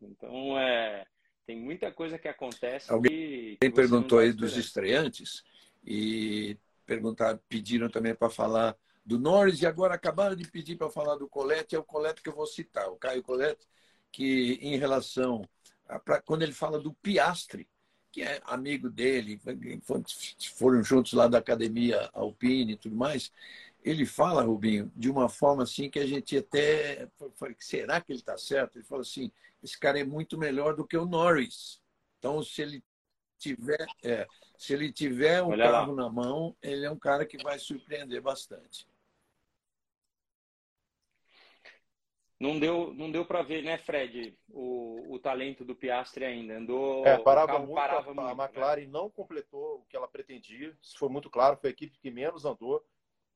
Então, é, tem muita coisa que acontece. Alguém que, que perguntou tá aí dos estreantes e perguntar, pediram também para falar do Norris e agora acabaram de pedir para falar do Colette, é o Colette que eu vou citar, o Caio Colette, que em relação pra, quando ele fala do Piastre, que é amigo dele, foram juntos lá da academia Alpine e tudo mais, ele fala, Rubinho, de uma forma assim que a gente até. Será que ele está certo? Ele fala assim: esse cara é muito melhor do que o Norris. Então, se ele tiver, é, se ele tiver um Olha carro lá. na mão, ele é um cara que vai surpreender bastante. Não deu, não deu para ver, né, Fred, o, o talento do Piastri ainda. Andou, é, parava muito, parava a, muito, a McLaren né? não completou o que ela pretendia. Isso foi muito claro, foi a equipe que menos andou.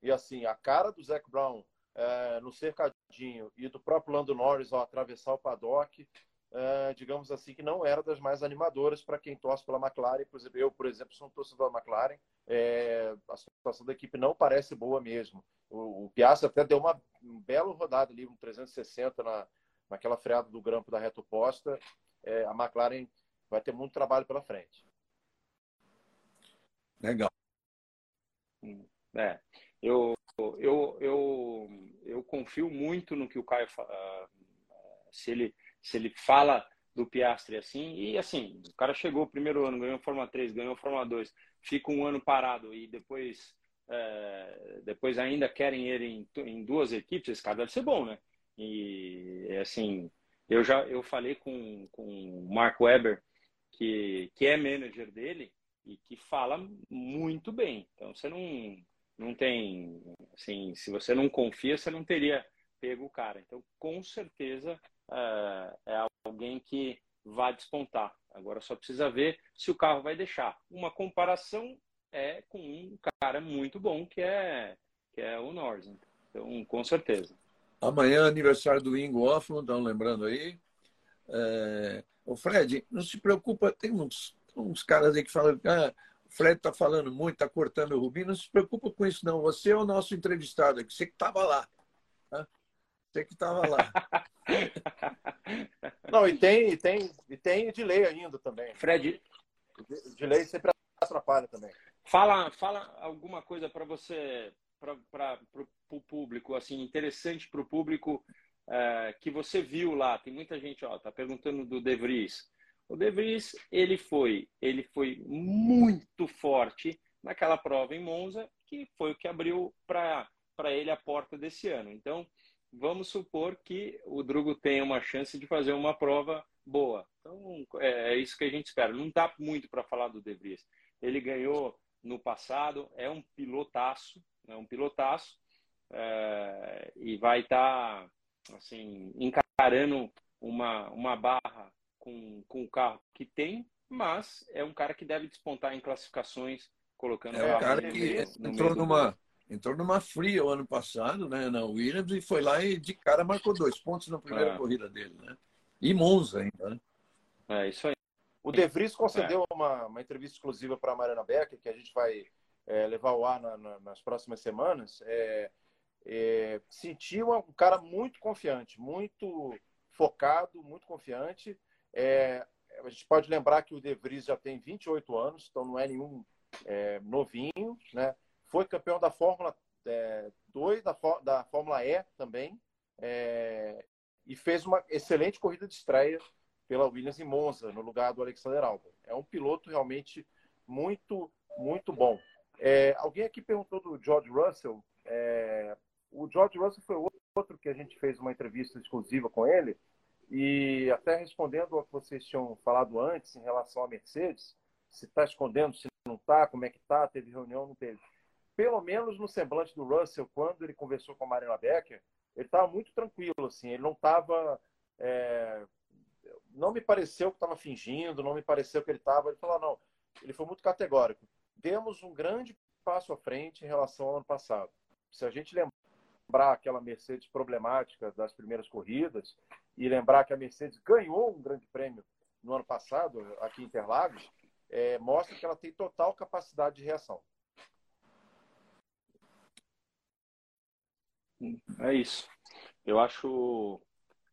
E assim, a cara do Zac Brown é, no cercadinho e do próprio Lando Norris ao atravessar o paddock, é, digamos assim, que não era das mais animadoras para quem torce pela McLaren. Por exemplo, eu, por exemplo, sou um torcedor da McLaren. É, a situação da equipe não parece boa mesmo. O, o Piastri até deu uma, uma bela rodada ali, um 360 na, naquela freada do grampo da reta oposta. É, a McLaren vai ter muito trabalho pela frente. Legal. É, eu, eu, eu, eu confio muito no que o Caio uh, se ele se ele fala do Piastri assim e assim o cara chegou o primeiro ano ganhou Fórmula 3 ganhou Fórmula 2 fica um ano parado e depois é, depois ainda querem ele em, em, duas equipes, esse cara deve ser bom, né? E assim, eu já eu falei com, com o Mark Webber, que, que é manager dele, e que fala muito bem. Então você não, não tem, assim, se você não confia, você não teria pego o cara. Então, com certeza é, é alguém que vai despontar. Agora só precisa ver se o carro vai deixar. Uma comparação é com um cara muito bom que é, que é o Norris. Então, com certeza. Amanhã aniversário do Ingo Hoffman, estão lembrando aí. É... O Fred, não se preocupa, tem uns, uns caras aí que falam ah, o Fred está falando muito, está cortando o Rubinho, não se preocupa com isso não. Você é o nosso entrevistado aqui, você que estava lá. Tá? Você que estava lá. não, e tem, e tem, e tem delay ainda também. Fred. Delay sempre atrapalha também. Fala, fala alguma coisa para você, para o público, assim, interessante para o público é, que você viu lá. Tem muita gente, ó, tá perguntando do De Vries. O De Vries, ele foi, ele foi muito forte naquela prova em Monza, que foi o que abriu para ele a porta desse ano. Então, vamos supor que o Drugo tenha uma chance de fazer uma prova boa. Então, é, é isso que a gente espera. Não dá muito para falar do De Vries. Ele ganhou no passado, é um pilotaço, é um pilotaço, é, e vai estar tá, assim, encarando uma, uma barra com, com o carro que tem, mas é um cara que deve despontar em classificações, colocando é um cara que entrou numa entrou numa fria o ano passado, né, na Williams e foi lá e de cara marcou dois pontos na primeira é. corrida dele, né? E Monza ainda, né? É isso aí. O De Vries concedeu é. uma, uma entrevista exclusiva para a Mariana Becker, que a gente vai é, levar ao ar na, na, nas próximas semanas. É, é, sentiu um cara muito confiante, muito focado, muito confiante. É, a gente pode lembrar que o De Vries já tem 28 anos, então não é nenhum é, novinho, né? Foi campeão da Fórmula 2, da, da Fórmula E também, e fez uma excelente corrida de estreia pela Williams em Monza, no lugar do Alexander Albon. É um piloto realmente muito, muito bom. É, alguém aqui perguntou do George Russell. É, o George Russell foi outro que a gente fez uma entrevista exclusiva com ele. E até respondendo ao que vocês tinham falado antes em relação à Mercedes, se está escondendo, se não está, como é que está, teve reunião, não teve. Pelo menos no semblante do Russell, quando ele conversou com a Marina Becker, ele estava muito tranquilo, assim, ele não estava é, não me pareceu que estava fingindo, não me pareceu que ele estava. Ele falou, não, ele foi muito categórico. Demos um grande passo à frente em relação ao ano passado. Se a gente lembrar aquela Mercedes problemática das primeiras corridas e lembrar que a Mercedes ganhou um grande prêmio no ano passado, aqui em Interlagos, é, mostra que ela tem total capacidade de reação. É isso. Eu acho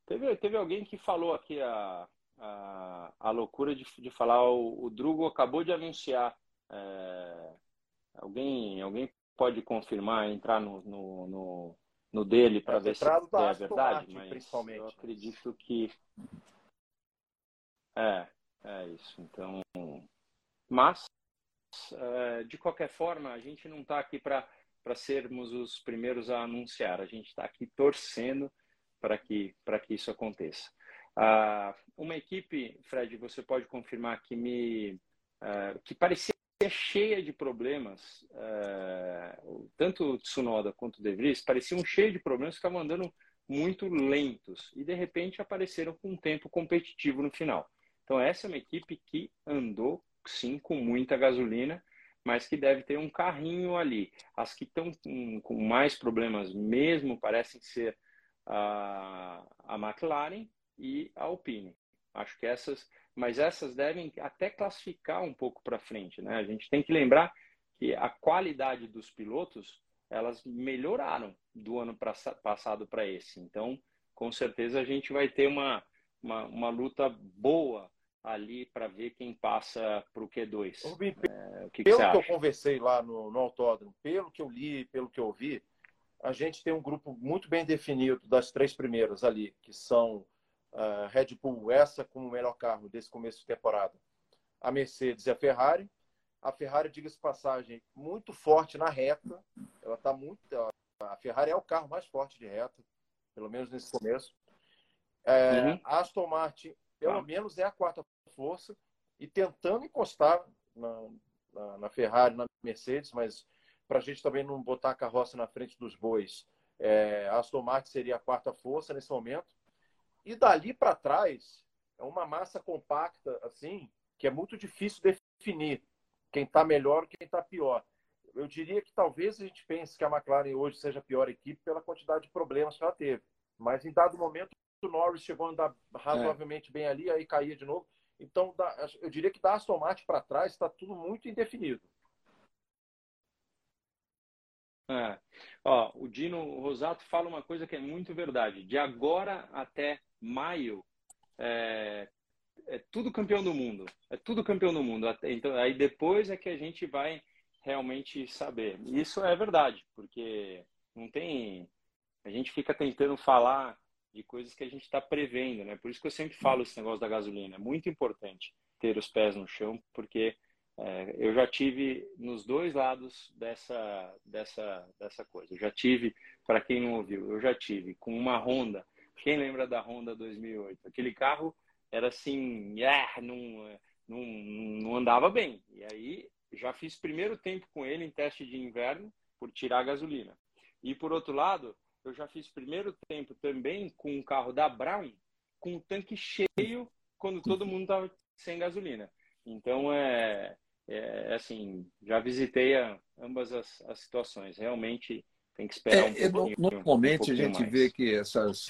Teve, teve alguém que falou aqui a, a, a loucura de, de falar, o, o Drugo acabou de anunciar. É, alguém, alguém pode confirmar, entrar no, no, no, no dele para ver se é verdade, mas principalmente. eu acredito que. É, é isso. Então. Mas, é, de qualquer forma, a gente não está aqui para sermos os primeiros a anunciar, a gente está aqui torcendo para que, que isso aconteça. Uh, uma equipe, Fred, você pode confirmar que me uh, que parecia cheia de problemas, uh, tanto o Tsunoda quanto De Vries pareciam cheios de problemas, estavam andando muito lentos e de repente apareceram com um tempo competitivo no final. Então essa é uma equipe que andou sim com muita gasolina, mas que deve ter um carrinho ali. As que estão com, mais problemas mesmo parecem ser a, a McLaren e a Alpine. Acho que essas, mas essas devem até classificar um pouco para frente, né? A gente tem que lembrar que a qualidade dos pilotos elas melhoraram do ano passado para esse. Então, com certeza a gente vai ter uma, uma, uma luta boa ali para ver quem passa para o Q2. Rubim, é, o que pelo que, que eu conversei lá no, no autódromo, pelo que eu li, pelo que eu vi, a gente tem um grupo muito bem definido das três primeiras ali, que são uh, Red Bull, essa como o melhor carro desse começo de temporada, a Mercedes e a Ferrari. A Ferrari, diga-se passagem, muito forte na reta. Ela está muito. A Ferrari é o carro mais forte de reta, pelo menos nesse começo. É, uhum. Aston Martin, pelo ah. menos, é a quarta força e tentando encostar na, na, na Ferrari, na Mercedes, mas para a gente também não botar a carroça na frente dos bois. É, a Aston Martin seria a quarta força nesse momento. E dali para trás, é uma massa compacta, assim, que é muito difícil definir quem está melhor e quem está pior. Eu diria que talvez a gente pense que a McLaren hoje seja a pior equipe pela quantidade de problemas que ela teve. Mas em dado momento, o Norris chegou a andar razoavelmente é. bem ali, aí caía de novo. Então, eu diria que da Aston Martin para trás está tudo muito indefinido. É. Ó, o Dino Rosato fala uma coisa que é muito verdade. De agora até maio, é, é tudo campeão do mundo. É tudo campeão do mundo. Então, aí depois é que a gente vai realmente saber. Isso é verdade, porque não tem. A gente fica tentando falar de coisas que a gente está prevendo, né? Por isso que eu sempre falo esse negócio da gasolina. É muito importante ter os pés no chão, porque é, eu já tive nos dois lados dessa, dessa, dessa coisa. Eu já tive, para quem não ouviu, eu já tive com uma Honda. Quem lembra da Honda 2008? Aquele carro era assim, yeah, não, não, não andava bem. E aí já fiz primeiro tempo com ele em teste de inverno por tirar a gasolina. E por outro lado, eu já fiz primeiro tempo também com um carro da Brown com o tanque cheio quando todo mundo estava sem gasolina. Então é é, é, assim, já visitei a, ambas as, as, situações. Realmente tem que esperar é, um pouquinho. Normalmente um a gente mais. vê que essas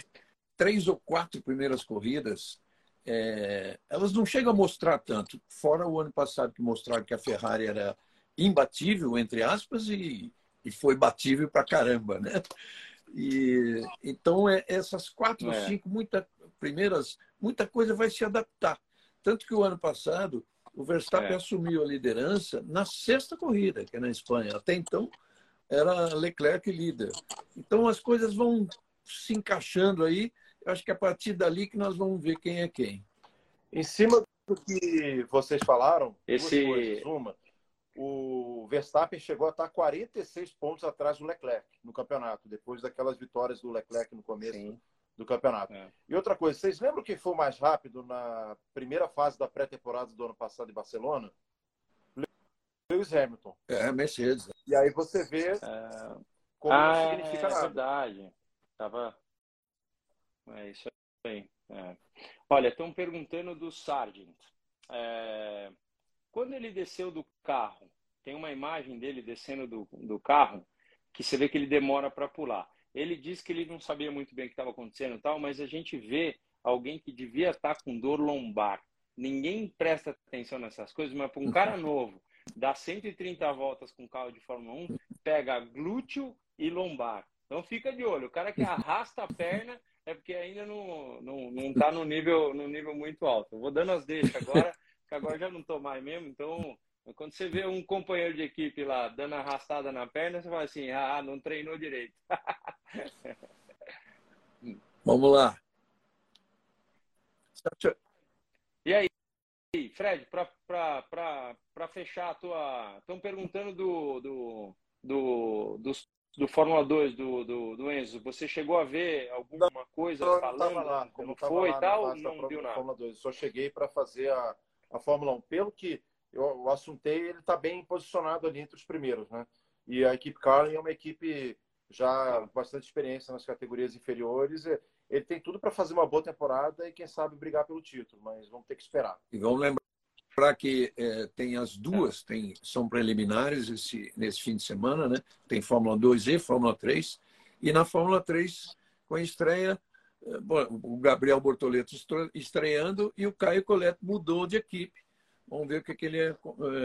três ou quatro primeiras corridas é, elas não chegam a mostrar tanto, fora o ano passado que mostraram que a Ferrari era imbatível, entre aspas, e, e foi batível para caramba, né? E, então, é, essas quatro ou é. cinco muita, primeiras, muita coisa vai se adaptar. Tanto que o ano passado, o Verstappen é. assumiu a liderança na sexta corrida, que é na Espanha. Até então, era Leclerc líder. Então, as coisas vão se encaixando aí. Eu acho que é a partir dali que nós vamos ver quem é quem. Em cima do que vocês falaram, Esse... coisas. Uma, o Verstappen chegou a estar 46 pontos atrás do Leclerc no campeonato, depois daquelas vitórias do Leclerc no começo Sim. do campeonato. É. E outra coisa, vocês lembram quem foi mais rápido na primeira fase da pré-temporada do ano passado em Barcelona? Lewis Hamilton. É, Mercedes. E aí você vê é... como ah, não significa é, nada. É verdade. Tava... É isso aí. É. Olha, estão perguntando do Sargent. É... Quando ele desceu do carro, tem uma imagem dele descendo do, do carro que você vê que ele demora para pular. Ele disse que ele não sabia muito bem o que estava acontecendo e tal, mas a gente vê alguém que devia estar tá com dor lombar. Ninguém presta atenção nessas coisas, mas para um cara novo, dá 130 voltas com carro de Fórmula 1, pega glúteo e lombar. Então fica de olho. O cara que arrasta a perna é porque ainda não, não, não tá no nível, no nível muito alto. Eu vou dando as deixas agora que agora já não estou mais mesmo, então quando você vê um companheiro de equipe lá dando arrastada na perna, você fala assim, ah, não treinou direito. Vamos lá. E aí, Fred, para fechar a tua. Estão perguntando do, do, do, do, do Fórmula 2 do, do, do, Enzo. Você chegou a ver alguma coisa não, falando não lá, como foi e tal? Não viu nada? Fórmula 2. Só cheguei para fazer a, a Fórmula 1. Pelo que eu, eu assuntei, ele está bem posicionado ali entre os primeiros, né? E a equipe Carlin é uma equipe já bastante experiência nas categorias inferiores. Ele tem tudo para fazer uma boa temporada e, quem sabe, brigar pelo título, mas vamos ter que esperar. E vamos lembrar que é, tem as duas, tem, são preliminares esse, nesse fim de semana, né? Tem Fórmula 2 e Fórmula 3. E na Fórmula 3, com a estreia o Gabriel Bortoleto estreando e o Caio Coleto mudou de equipe. Vamos ver o que, que ele é,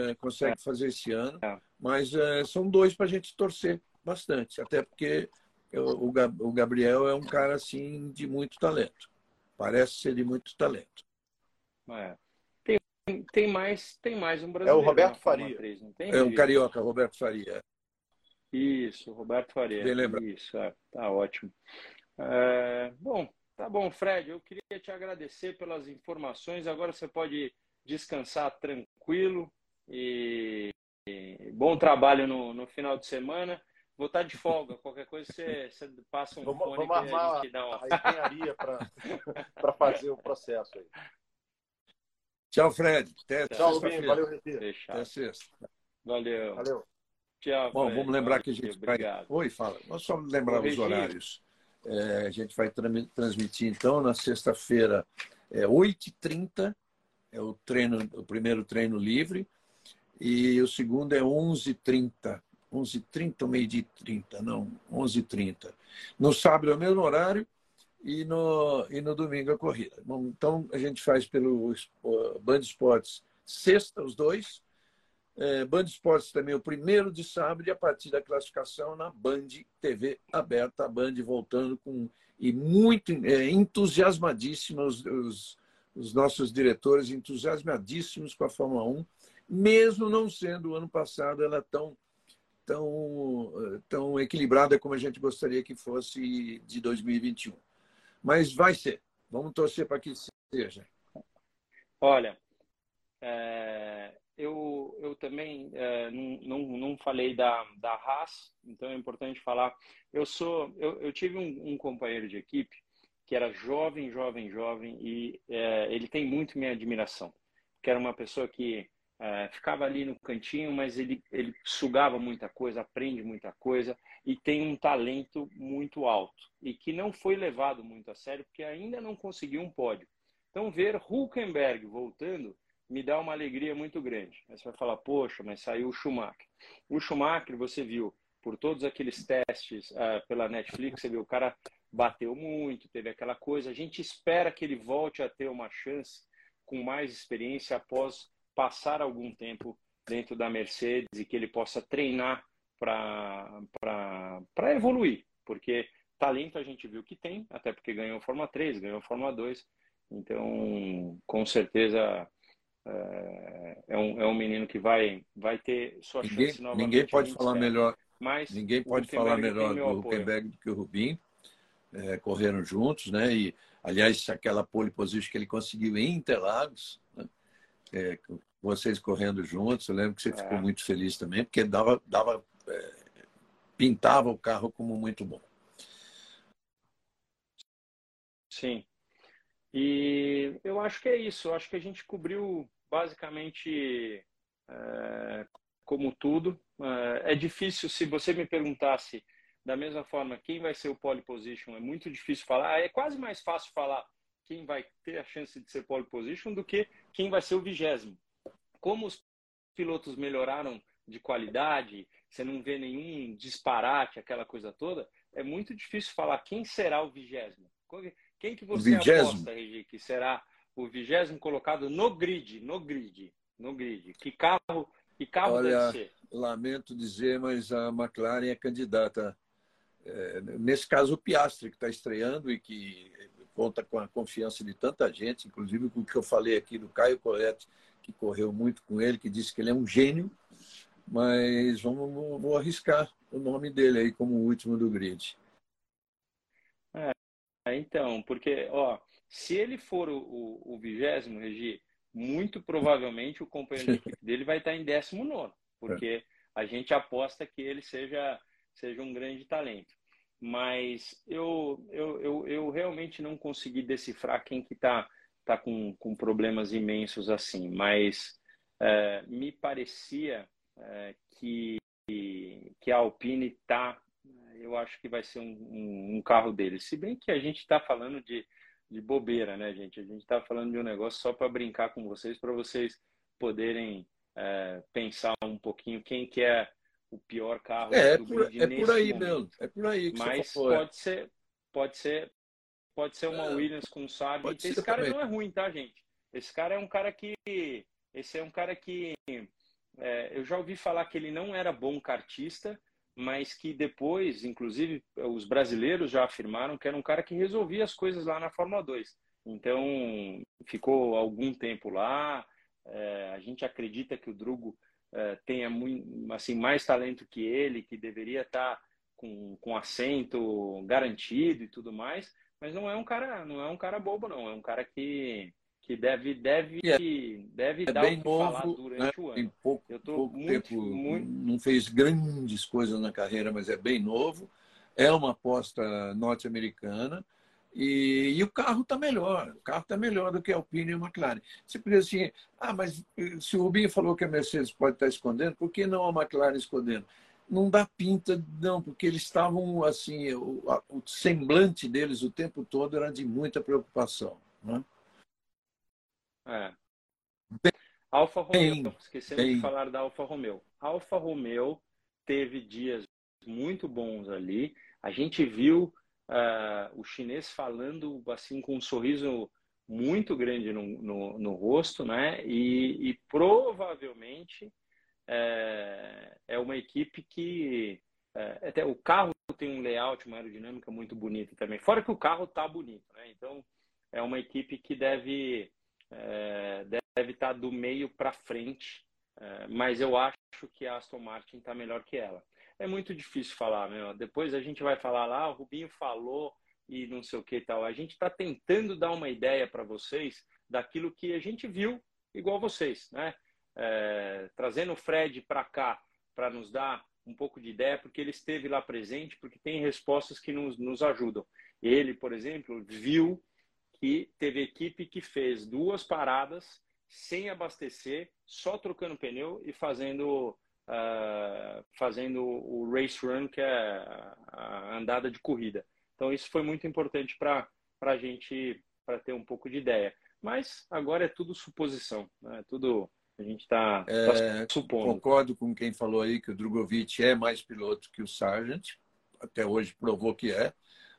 é consegue é. fazer esse ano. É. Mas é, são dois para a gente torcer bastante, até porque o, o Gabriel é um cara assim de muito talento. Parece ser de muito talento. É. Tem, tem, mais, tem mais um brasileiro. É o Roberto Faria. 3, é o carioca, Roberto Faria. Isso, Roberto Faria. Bem lembrado. Isso, é, tá ótimo. É, bom, tá bom, Fred. Eu queria te agradecer pelas informações. Agora você pode descansar tranquilo e, e bom trabalho no, no, final de semana. Vou estar de folga. Qualquer coisa você, você passa um vamos, fone vamos armar a, dá uma... a engenharia para fazer o processo aí. Tchau, Fred. Até Tchau, Binho. Valeu, Retiro. Até sexta. Valeu. Valeu. Tchau. Bom, Fred. vamos lembrar que a gente vai. Oi, fala. Nós só lembrar os horários. É, a gente vai transmitir, então, na sexta-feira, é 8h30, é o, treino, o primeiro treino livre, e o segundo é 11h30. 11h30 ou meio-dia 30? Não, 11h30. No sábado é o mesmo horário e no, e no domingo a corrida. Bom, então, a gente faz pelo Band Esportes sexta, os dois, é, Band Esportes também, o primeiro de sábado, e a partir da classificação na Band TV aberta, a Band voltando com. E muito é, entusiasmadíssimos, os, os nossos diretores entusiasmadíssimos com a Fórmula 1, mesmo não sendo o ano passado ela tão, tão, tão equilibrada como a gente gostaria que fosse de 2021. Mas vai ser. Vamos torcer para que seja. Olha, é, eu também é, não, não, não falei da, da Haas, então é importante falar. Eu sou, eu, eu tive um, um companheiro de equipe que era jovem, jovem, jovem e é, ele tem muito minha admiração, que era uma pessoa que é, ficava ali no cantinho, mas ele, ele sugava muita coisa, aprende muita coisa e tem um talento muito alto e que não foi levado muito a sério porque ainda não conseguiu um pódio. Então ver Hulkenberg voltando me dá uma alegria muito grande. Aí você vai falar, poxa, mas saiu o Schumacher. O Schumacher, você viu, por todos aqueles testes uh, pela Netflix, você viu, o cara bateu muito, teve aquela coisa. A gente espera que ele volte a ter uma chance com mais experiência após passar algum tempo dentro da Mercedes e que ele possa treinar para evoluir, porque talento a gente viu que tem, até porque ganhou Fórmula 3, ganhou Fórmula 2, então com certeza é, é um, é um menino que vai, vai ter sua ninguém, chance novamente. Ninguém pode falar melhor, mas ninguém pode falar melhor do Huckenberg do que o Rubinho, é, correram juntos, né? E aliás, aquela pole position que ele conseguiu em Interlagos, né? é, vocês correndo juntos, eu lembro que você ficou é. muito feliz também, porque dava, dava é, pintava o carro como muito bom. Sim. E eu acho que é isso. Eu acho que a gente cobriu basicamente é, como tudo. É, é difícil, se você me perguntasse da mesma forma quem vai ser o pole position, é muito difícil falar. É quase mais fácil falar quem vai ter a chance de ser pole position do que quem vai ser o vigésimo. Como os pilotos melhoraram de qualidade, você não vê nenhum disparate, aquela coisa toda, é muito difícil falar quem será o vigésimo. Quem que você vigésimo. aposta, Regi, que será o vigésimo colocado no grid, no grid, no grid? Que carro, que carro Olha, deve ser? Lamento dizer, mas a McLaren é candidata. É, nesse caso, o Piastri, que está estreando e que conta com a confiança de tanta gente, inclusive com o que eu falei aqui do Caio Coletti, que correu muito com ele, que disse que ele é um gênio, mas vamos, vou arriscar o nome dele aí como o último do grid. É, então, porque, ó, se ele for o vigésimo, Regi, muito provavelmente o companheiro de equipe dele vai estar em 19, porque a gente aposta que ele seja, seja um grande talento. Mas eu, eu, eu, eu realmente não consegui decifrar quem que está tá com, com problemas imensos assim, mas é, me parecia é, que, que a Alpine está eu acho que vai ser um, um, um carro dele. Se bem que a gente está falando de, de bobeira, né, gente? A gente está falando de um negócio só para brincar com vocês, para vocês poderem é, pensar um pouquinho quem que é o pior carro é, do por, grid é por aí momento. mesmo, é por aí que Mas você pode ser, pode ser, pode ser uma é, Williams com Sabe. Esse cara também. não é ruim, tá, gente? Esse cara é um cara que, esse é um cara que é, eu já ouvi falar que ele não era bom cartista, mas que depois, inclusive, os brasileiros já afirmaram que era um cara que resolvia as coisas lá na Fórmula 2. Então, ficou algum tempo lá. É, a gente acredita que o Drugo é, tenha muito, assim, mais talento que ele, que deveria estar tá com, com assento garantido e tudo mais, mas não é um cara, não é um cara bobo, não. É um cara que que deve deve é, deve é dar bem o que novo, falar durante né? o ano. Tem pouco, Eu tô pouco muito, tempo, muito... não fez grandes coisas na carreira, mas é bem novo. É uma aposta norte-americana. E, e, o carro está melhor, o carro está melhor do que a Alpine e a McLaren. Você pensa assim, ah, mas eh, se o Rubinho falou que a Mercedes pode estar tá escondendo, por que não a McLaren escondendo? Não dá pinta, não, porque eles estavam assim, o, o semblante deles o tempo todo era de muita preocupação. Né? É. Alfa Romeo, esquecemos bem. de falar da Alfa Romeo. Alfa Romeo teve dias muito bons ali. A gente viu uh, o chinês falando assim com um sorriso muito grande no, no, no rosto, né? E, e provavelmente é, é, uma equipe que é, até o carro tem um layout, uma aerodinâmica muito bonita também. Fora que o carro tá bonito, né? Então é uma equipe que deve é, deve estar do meio para frente, é, mas eu acho que a Aston Martin está melhor que ela. É muito difícil falar, meu. Depois a gente vai falar lá, o Rubinho falou e não sei o que tal. A gente está tentando dar uma ideia para vocês daquilo que a gente viu, igual vocês, né? É, trazendo o Fred para cá para nos dar um pouco de ideia, porque ele esteve lá presente, porque tem respostas que nos, nos ajudam. Ele, por exemplo, viu que teve equipe que fez duas paradas sem abastecer, só trocando pneu e fazendo, uh, fazendo o race run, que é a andada de corrida. Então, isso foi muito importante para a gente para ter um pouco de ideia. Mas agora é tudo suposição, né? tudo a gente está tá é, supondo. Concordo com quem falou aí que o Drogovic é mais piloto que o Sargent, até hoje provou que é.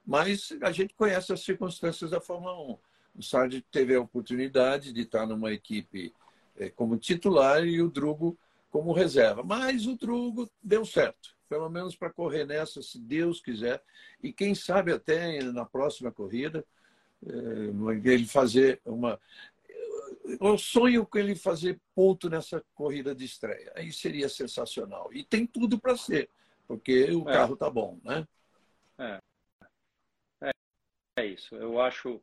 Mas a gente conhece as circunstâncias da Fórmula 1. O Sargent teve a oportunidade de estar numa equipe é, como titular e o Drugo como reserva. Mas o Drugo deu certo, pelo menos para correr nessa, se Deus quiser. E quem sabe até na próxima corrida é, ele fazer uma. Eu sonho com ele fazer ponto nessa corrida de estreia. Aí seria sensacional. E tem tudo para ser, porque o é. carro tá bom, né? É. É isso. Eu acho,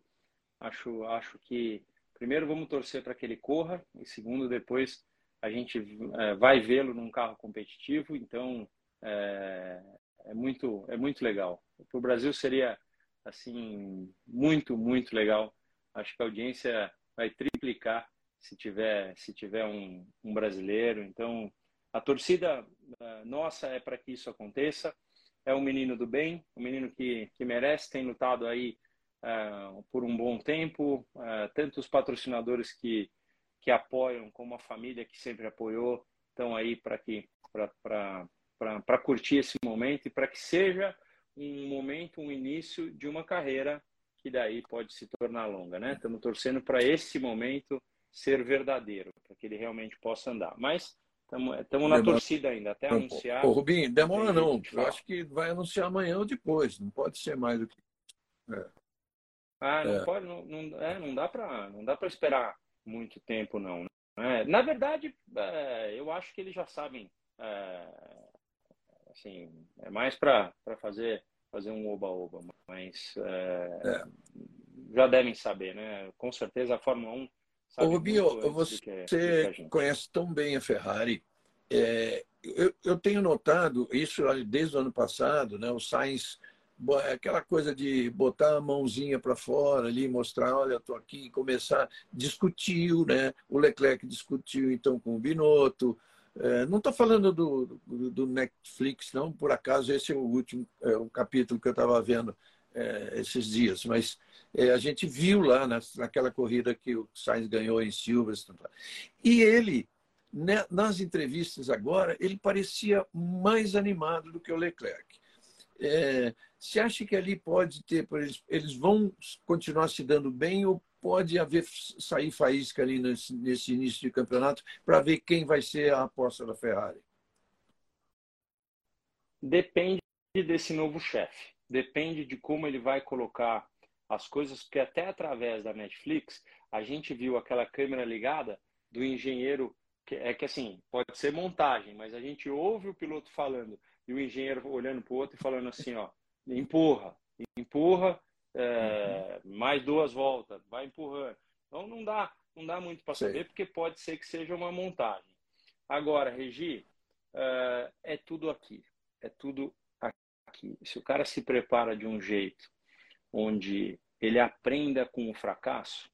acho, acho que primeiro vamos torcer para que ele corra e segundo depois a gente é, vai vê-lo num carro competitivo. Então é, é muito, é muito legal. Para o Brasil seria assim muito, muito legal. Acho que a audiência vai triplicar se tiver, se tiver um, um brasileiro. Então, a torcida uh, nossa é para que isso aconteça. É um menino do bem, um menino que, que merece, tem lutado aí uh, por um bom tempo. Uh, tanto os patrocinadores que, que apoiam, como a família que sempre apoiou, estão aí para que para curtir esse momento e para que seja um momento, um início de uma carreira que daí pode se tornar longa, né? Estamos torcendo para esse momento ser verdadeiro, para que ele realmente possa andar. Mas estamos na torcida ainda, até anunciar. Ô, Rubinho, demora não. Eu acho que vai anunciar amanhã ou depois. Não pode ser mais do que. É. Ah, não é. pode, não, não, é, não dá para, não dá para esperar muito tempo, não. É, na verdade, é, eu acho que eles já sabem. É, assim, é mais para fazer fazer um oba-oba, mas é, é. já devem saber, né? Com certeza a Fórmula 1 sabe Ô, Rubinho, você que, conhece tão bem a Ferrari. É, eu, eu, tenho notado isso desde o ano passado, né? O Sainz, aquela coisa de botar a mãozinha para fora ali, mostrar, olha, estou aqui, começar, discutiu, né? O Leclerc discutiu então com o Binotto, é, não estou falando do, do, do, Netflix, não, por acaso esse é o último é, o capítulo que eu estava vendo é, esses dias, mas é, a gente viu lá na, naquela corrida que o Sainz ganhou em Silverstone. E ele, né, nas entrevistas agora, ele parecia mais animado do que o Leclerc. É, você acha que ali pode ter, eles, eles vão continuar se dando bem ou pode haver sair faísca ali nesse, nesse início de campeonato para ver quem vai ser a aposta da Ferrari? Depende desse novo chefe. Depende de como ele vai colocar as coisas, porque até através da Netflix a gente viu aquela câmera ligada do engenheiro que é que assim pode ser montagem, mas a gente ouve o piloto falando e o engenheiro olhando para o outro e falando assim, ó, empurra, empurra, é, uhum. mais duas voltas, vai empurrando. Então não dá, não dá muito para saber, porque pode ser que seja uma montagem. Agora, Regi, é, é tudo aqui. É tudo aqui. Se o cara se prepara de um jeito onde ele aprenda com o fracasso,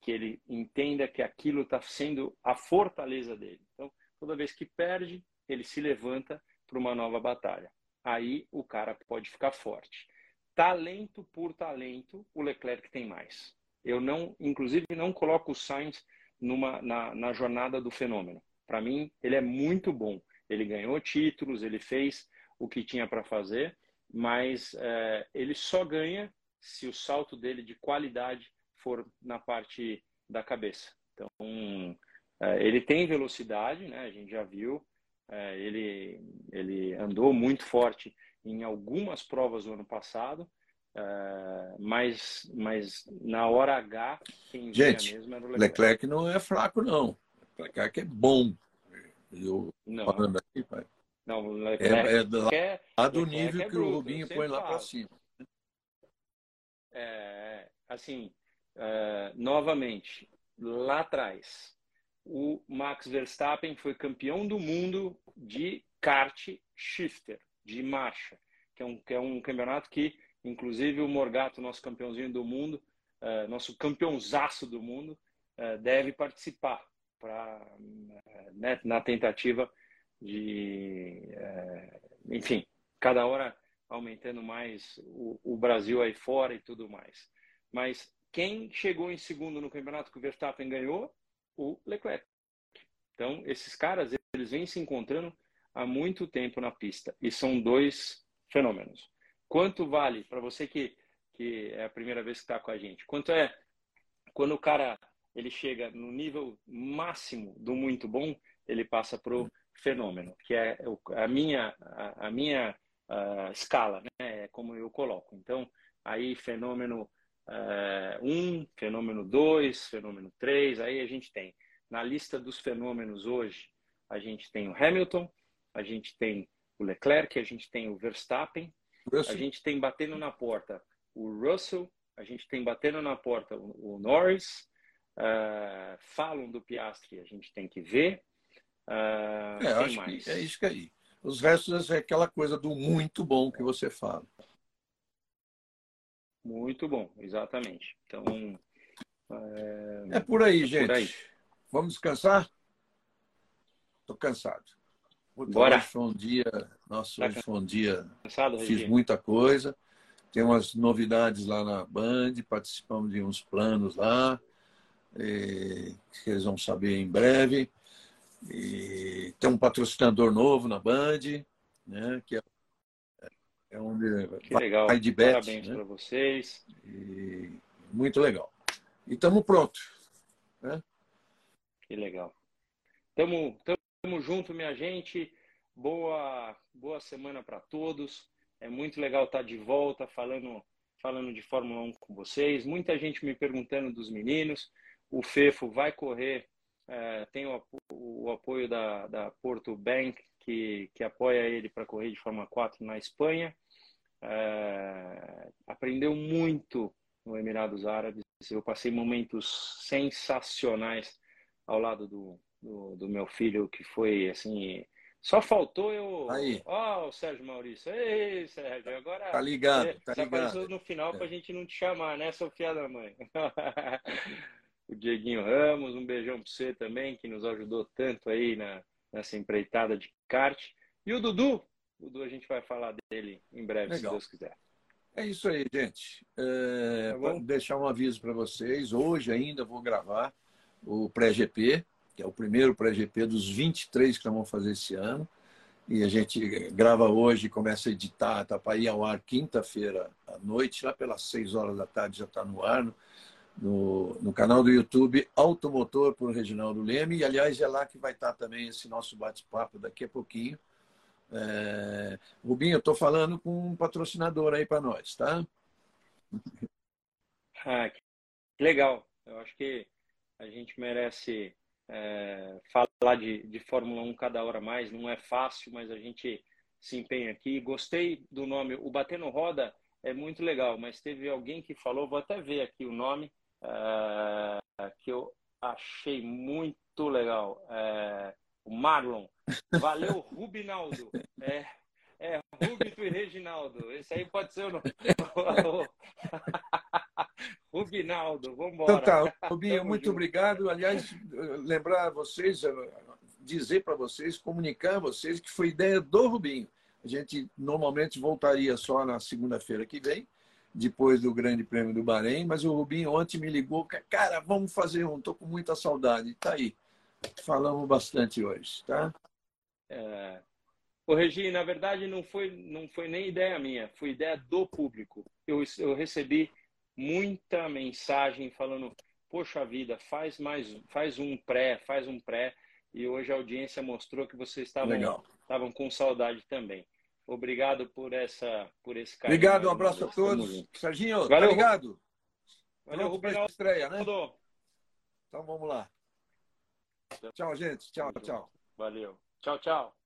que ele entenda que aquilo está sendo a fortaleza dele. Então, toda vez que perde, ele se levanta para uma nova batalha. Aí o cara pode ficar forte talento por talento, o Leclerc tem mais. Eu não, inclusive, não coloco o Sainz numa, na, na jornada do fenômeno. Para mim, ele é muito bom. Ele ganhou títulos, ele fez o que tinha para fazer, mas é, ele só ganha se o salto dele de qualidade for na parte da cabeça. Então, é, ele tem velocidade, né? A gente já viu. É, ele, ele andou muito forte em algumas provas do ano passado, uh, mas, mas na hora H, quem Gente, mesmo era o Leclerc. Leclerc não é fraco, não. Leclerc é bom. Eu não. falando aqui, pai. Não, Leclerc é, é do, é, do nível é que bruto, o Rubinho põe lá para cima. É, assim, uh, novamente, lá atrás, o Max Verstappen foi campeão do mundo de kart shifter de marcha, que é um, que é um campeonato que, inclusive, o Morgato, nosso campeãozinho do mundo, uh, nosso campeãozaço do mundo, uh, deve participar pra, né, na tentativa de, enfim, cada hora aumentando mais o, o, Brasil aí fora e tudo mais. Mas quem chegou em segundo no campeonato que o Verstappen ganhou? O Leclerc. Então, esses caras, eles vêm se encontrando há muito tempo na pista. E são dois fenômenos. Quanto vale para você que que é a primeira vez que está com a gente. Quanto é quando o cara ele chega no nível máximo do muito bom, ele passa para o fenômeno, que é a minha, a, minha uh, escala, né? É como eu coloco. Então, aí fenômeno 1, uh, um, fenômeno 2, fenômeno 3, aí a gente tem. Na lista dos fenômenos hoje, a gente tem o Hamilton, a gente tem o Leclerc, a gente tem o Verstappen, Russell. a gente tem batendo na porta o Russell, a gente tem batendo na porta o, o Norris, uh, falam do Piastri, a gente tem que ver. Uh, é, acho mais? que é isso que aí. Os restos é aquela coisa do muito bom que você fala. Muito bom, exatamente. Então. É, é por aí, gente. Por aí. Vamos descansar? Estou cansado. Bora. Hoje foi um dia. Nossa, tá hoje foi um dia. Cansado, Fiz muita coisa. Tem umas novidades lá na Band, participamos de uns planos lá, que eles vão saber em breve. E tem um patrocinador novo na Band, né, que é, é onde que legal. vai de bet. Parabéns né? para vocês. E, muito legal. E estamos prontos. Né? Que legal. Tamo, tamo junto, minha gente. Boa, boa semana para todos. É muito legal estar de volta falando, falando de Fórmula 1 com vocês. Muita gente me perguntando dos meninos. O Fefo vai correr, é, tem o, o, apoio da, da Porto Bank, que, que apoia ele para correr de Fórmula 4 na Espanha. É, aprendeu muito no Emirados Árabes. Eu passei momentos sensacionais ao lado do, do, do meu filho, que foi assim só faltou eu. Aí. Ó, oh, o Sérgio Maurício. Ei, Sérgio, agora. Tá ligado, tá ligado. apareceu no final é. pra gente não te chamar, né, Sofia da mãe? o Dieguinho Ramos, um beijão pra você também, que nos ajudou tanto aí na, nessa empreitada de kart. E o Dudu, o Dudu a gente vai falar dele em breve, Legal. se Deus quiser. É isso aí, gente. É, tá vou deixar um aviso para vocês. Hoje ainda vou gravar o pré-GP que é o primeiro pré-GP dos 23 que nós vamos fazer esse ano. E a gente grava hoje, começa a editar, tá para ir ao ar quinta-feira à noite, lá pelas 6 horas da tarde já está no ar, no, no canal do YouTube Automotor por Reginaldo Leme. E, aliás, é lá que vai estar também esse nosso bate-papo daqui a pouquinho. É... Rubinho, eu estou falando com um patrocinador aí para nós, tá? Ah, que legal. Eu acho que a gente merece é, falar de, de Fórmula 1 cada hora mais não é fácil, mas a gente se empenha aqui. Gostei do nome. O Batendo Roda é muito legal, mas teve alguém que falou, vou até ver aqui o nome, é, que eu achei muito legal. É, o Marlon. Valeu, Rubinaldo. É, é Rubito e Reginaldo. Esse aí pode ser o nome. Rubinaldo, vamos embora. Então tá, Rubinho, muito junto. obrigado. Aliás, lembrar vocês, dizer para vocês, comunicar a vocês que foi ideia do Rubinho. A gente normalmente voltaria só na segunda-feira que vem, depois do Grande Prêmio do Bahrein, mas o Rubinho ontem me ligou, cara, vamos fazer um, tô com muita saudade. Tá aí. Falamos bastante hoje, tá? É... Ô, Regi, na verdade não foi, não foi nem ideia minha, foi ideia do público. Eu, eu recebi muita mensagem falando, poxa vida, faz mais, faz um pré, faz um pré. E hoje a audiência mostrou que vocês estavam, estavam com saudade também. Obrigado por essa, por esse carinho. Obrigado, um abraço a todos. Serginho, tá Valeu, tá ligado? Valeu, Rubinho. estreia, né? Então vamos lá. Tchau, gente. Tchau, tchau. Valeu. Tchau, tchau.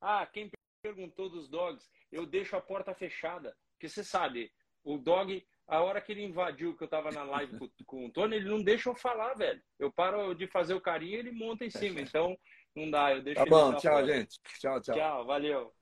Ah, quem perguntou dos dogs, eu deixo a porta fechada. Porque você sabe, o dog a hora que ele invadiu, que eu tava na live com, com, o Tony, ele não deixa eu falar, velho. Eu paro de fazer o carinho e ele monta em cima. Então, não dá, eu deixo Tá bom, tchau, gente. Tchau, tchau. Tchau, valeu.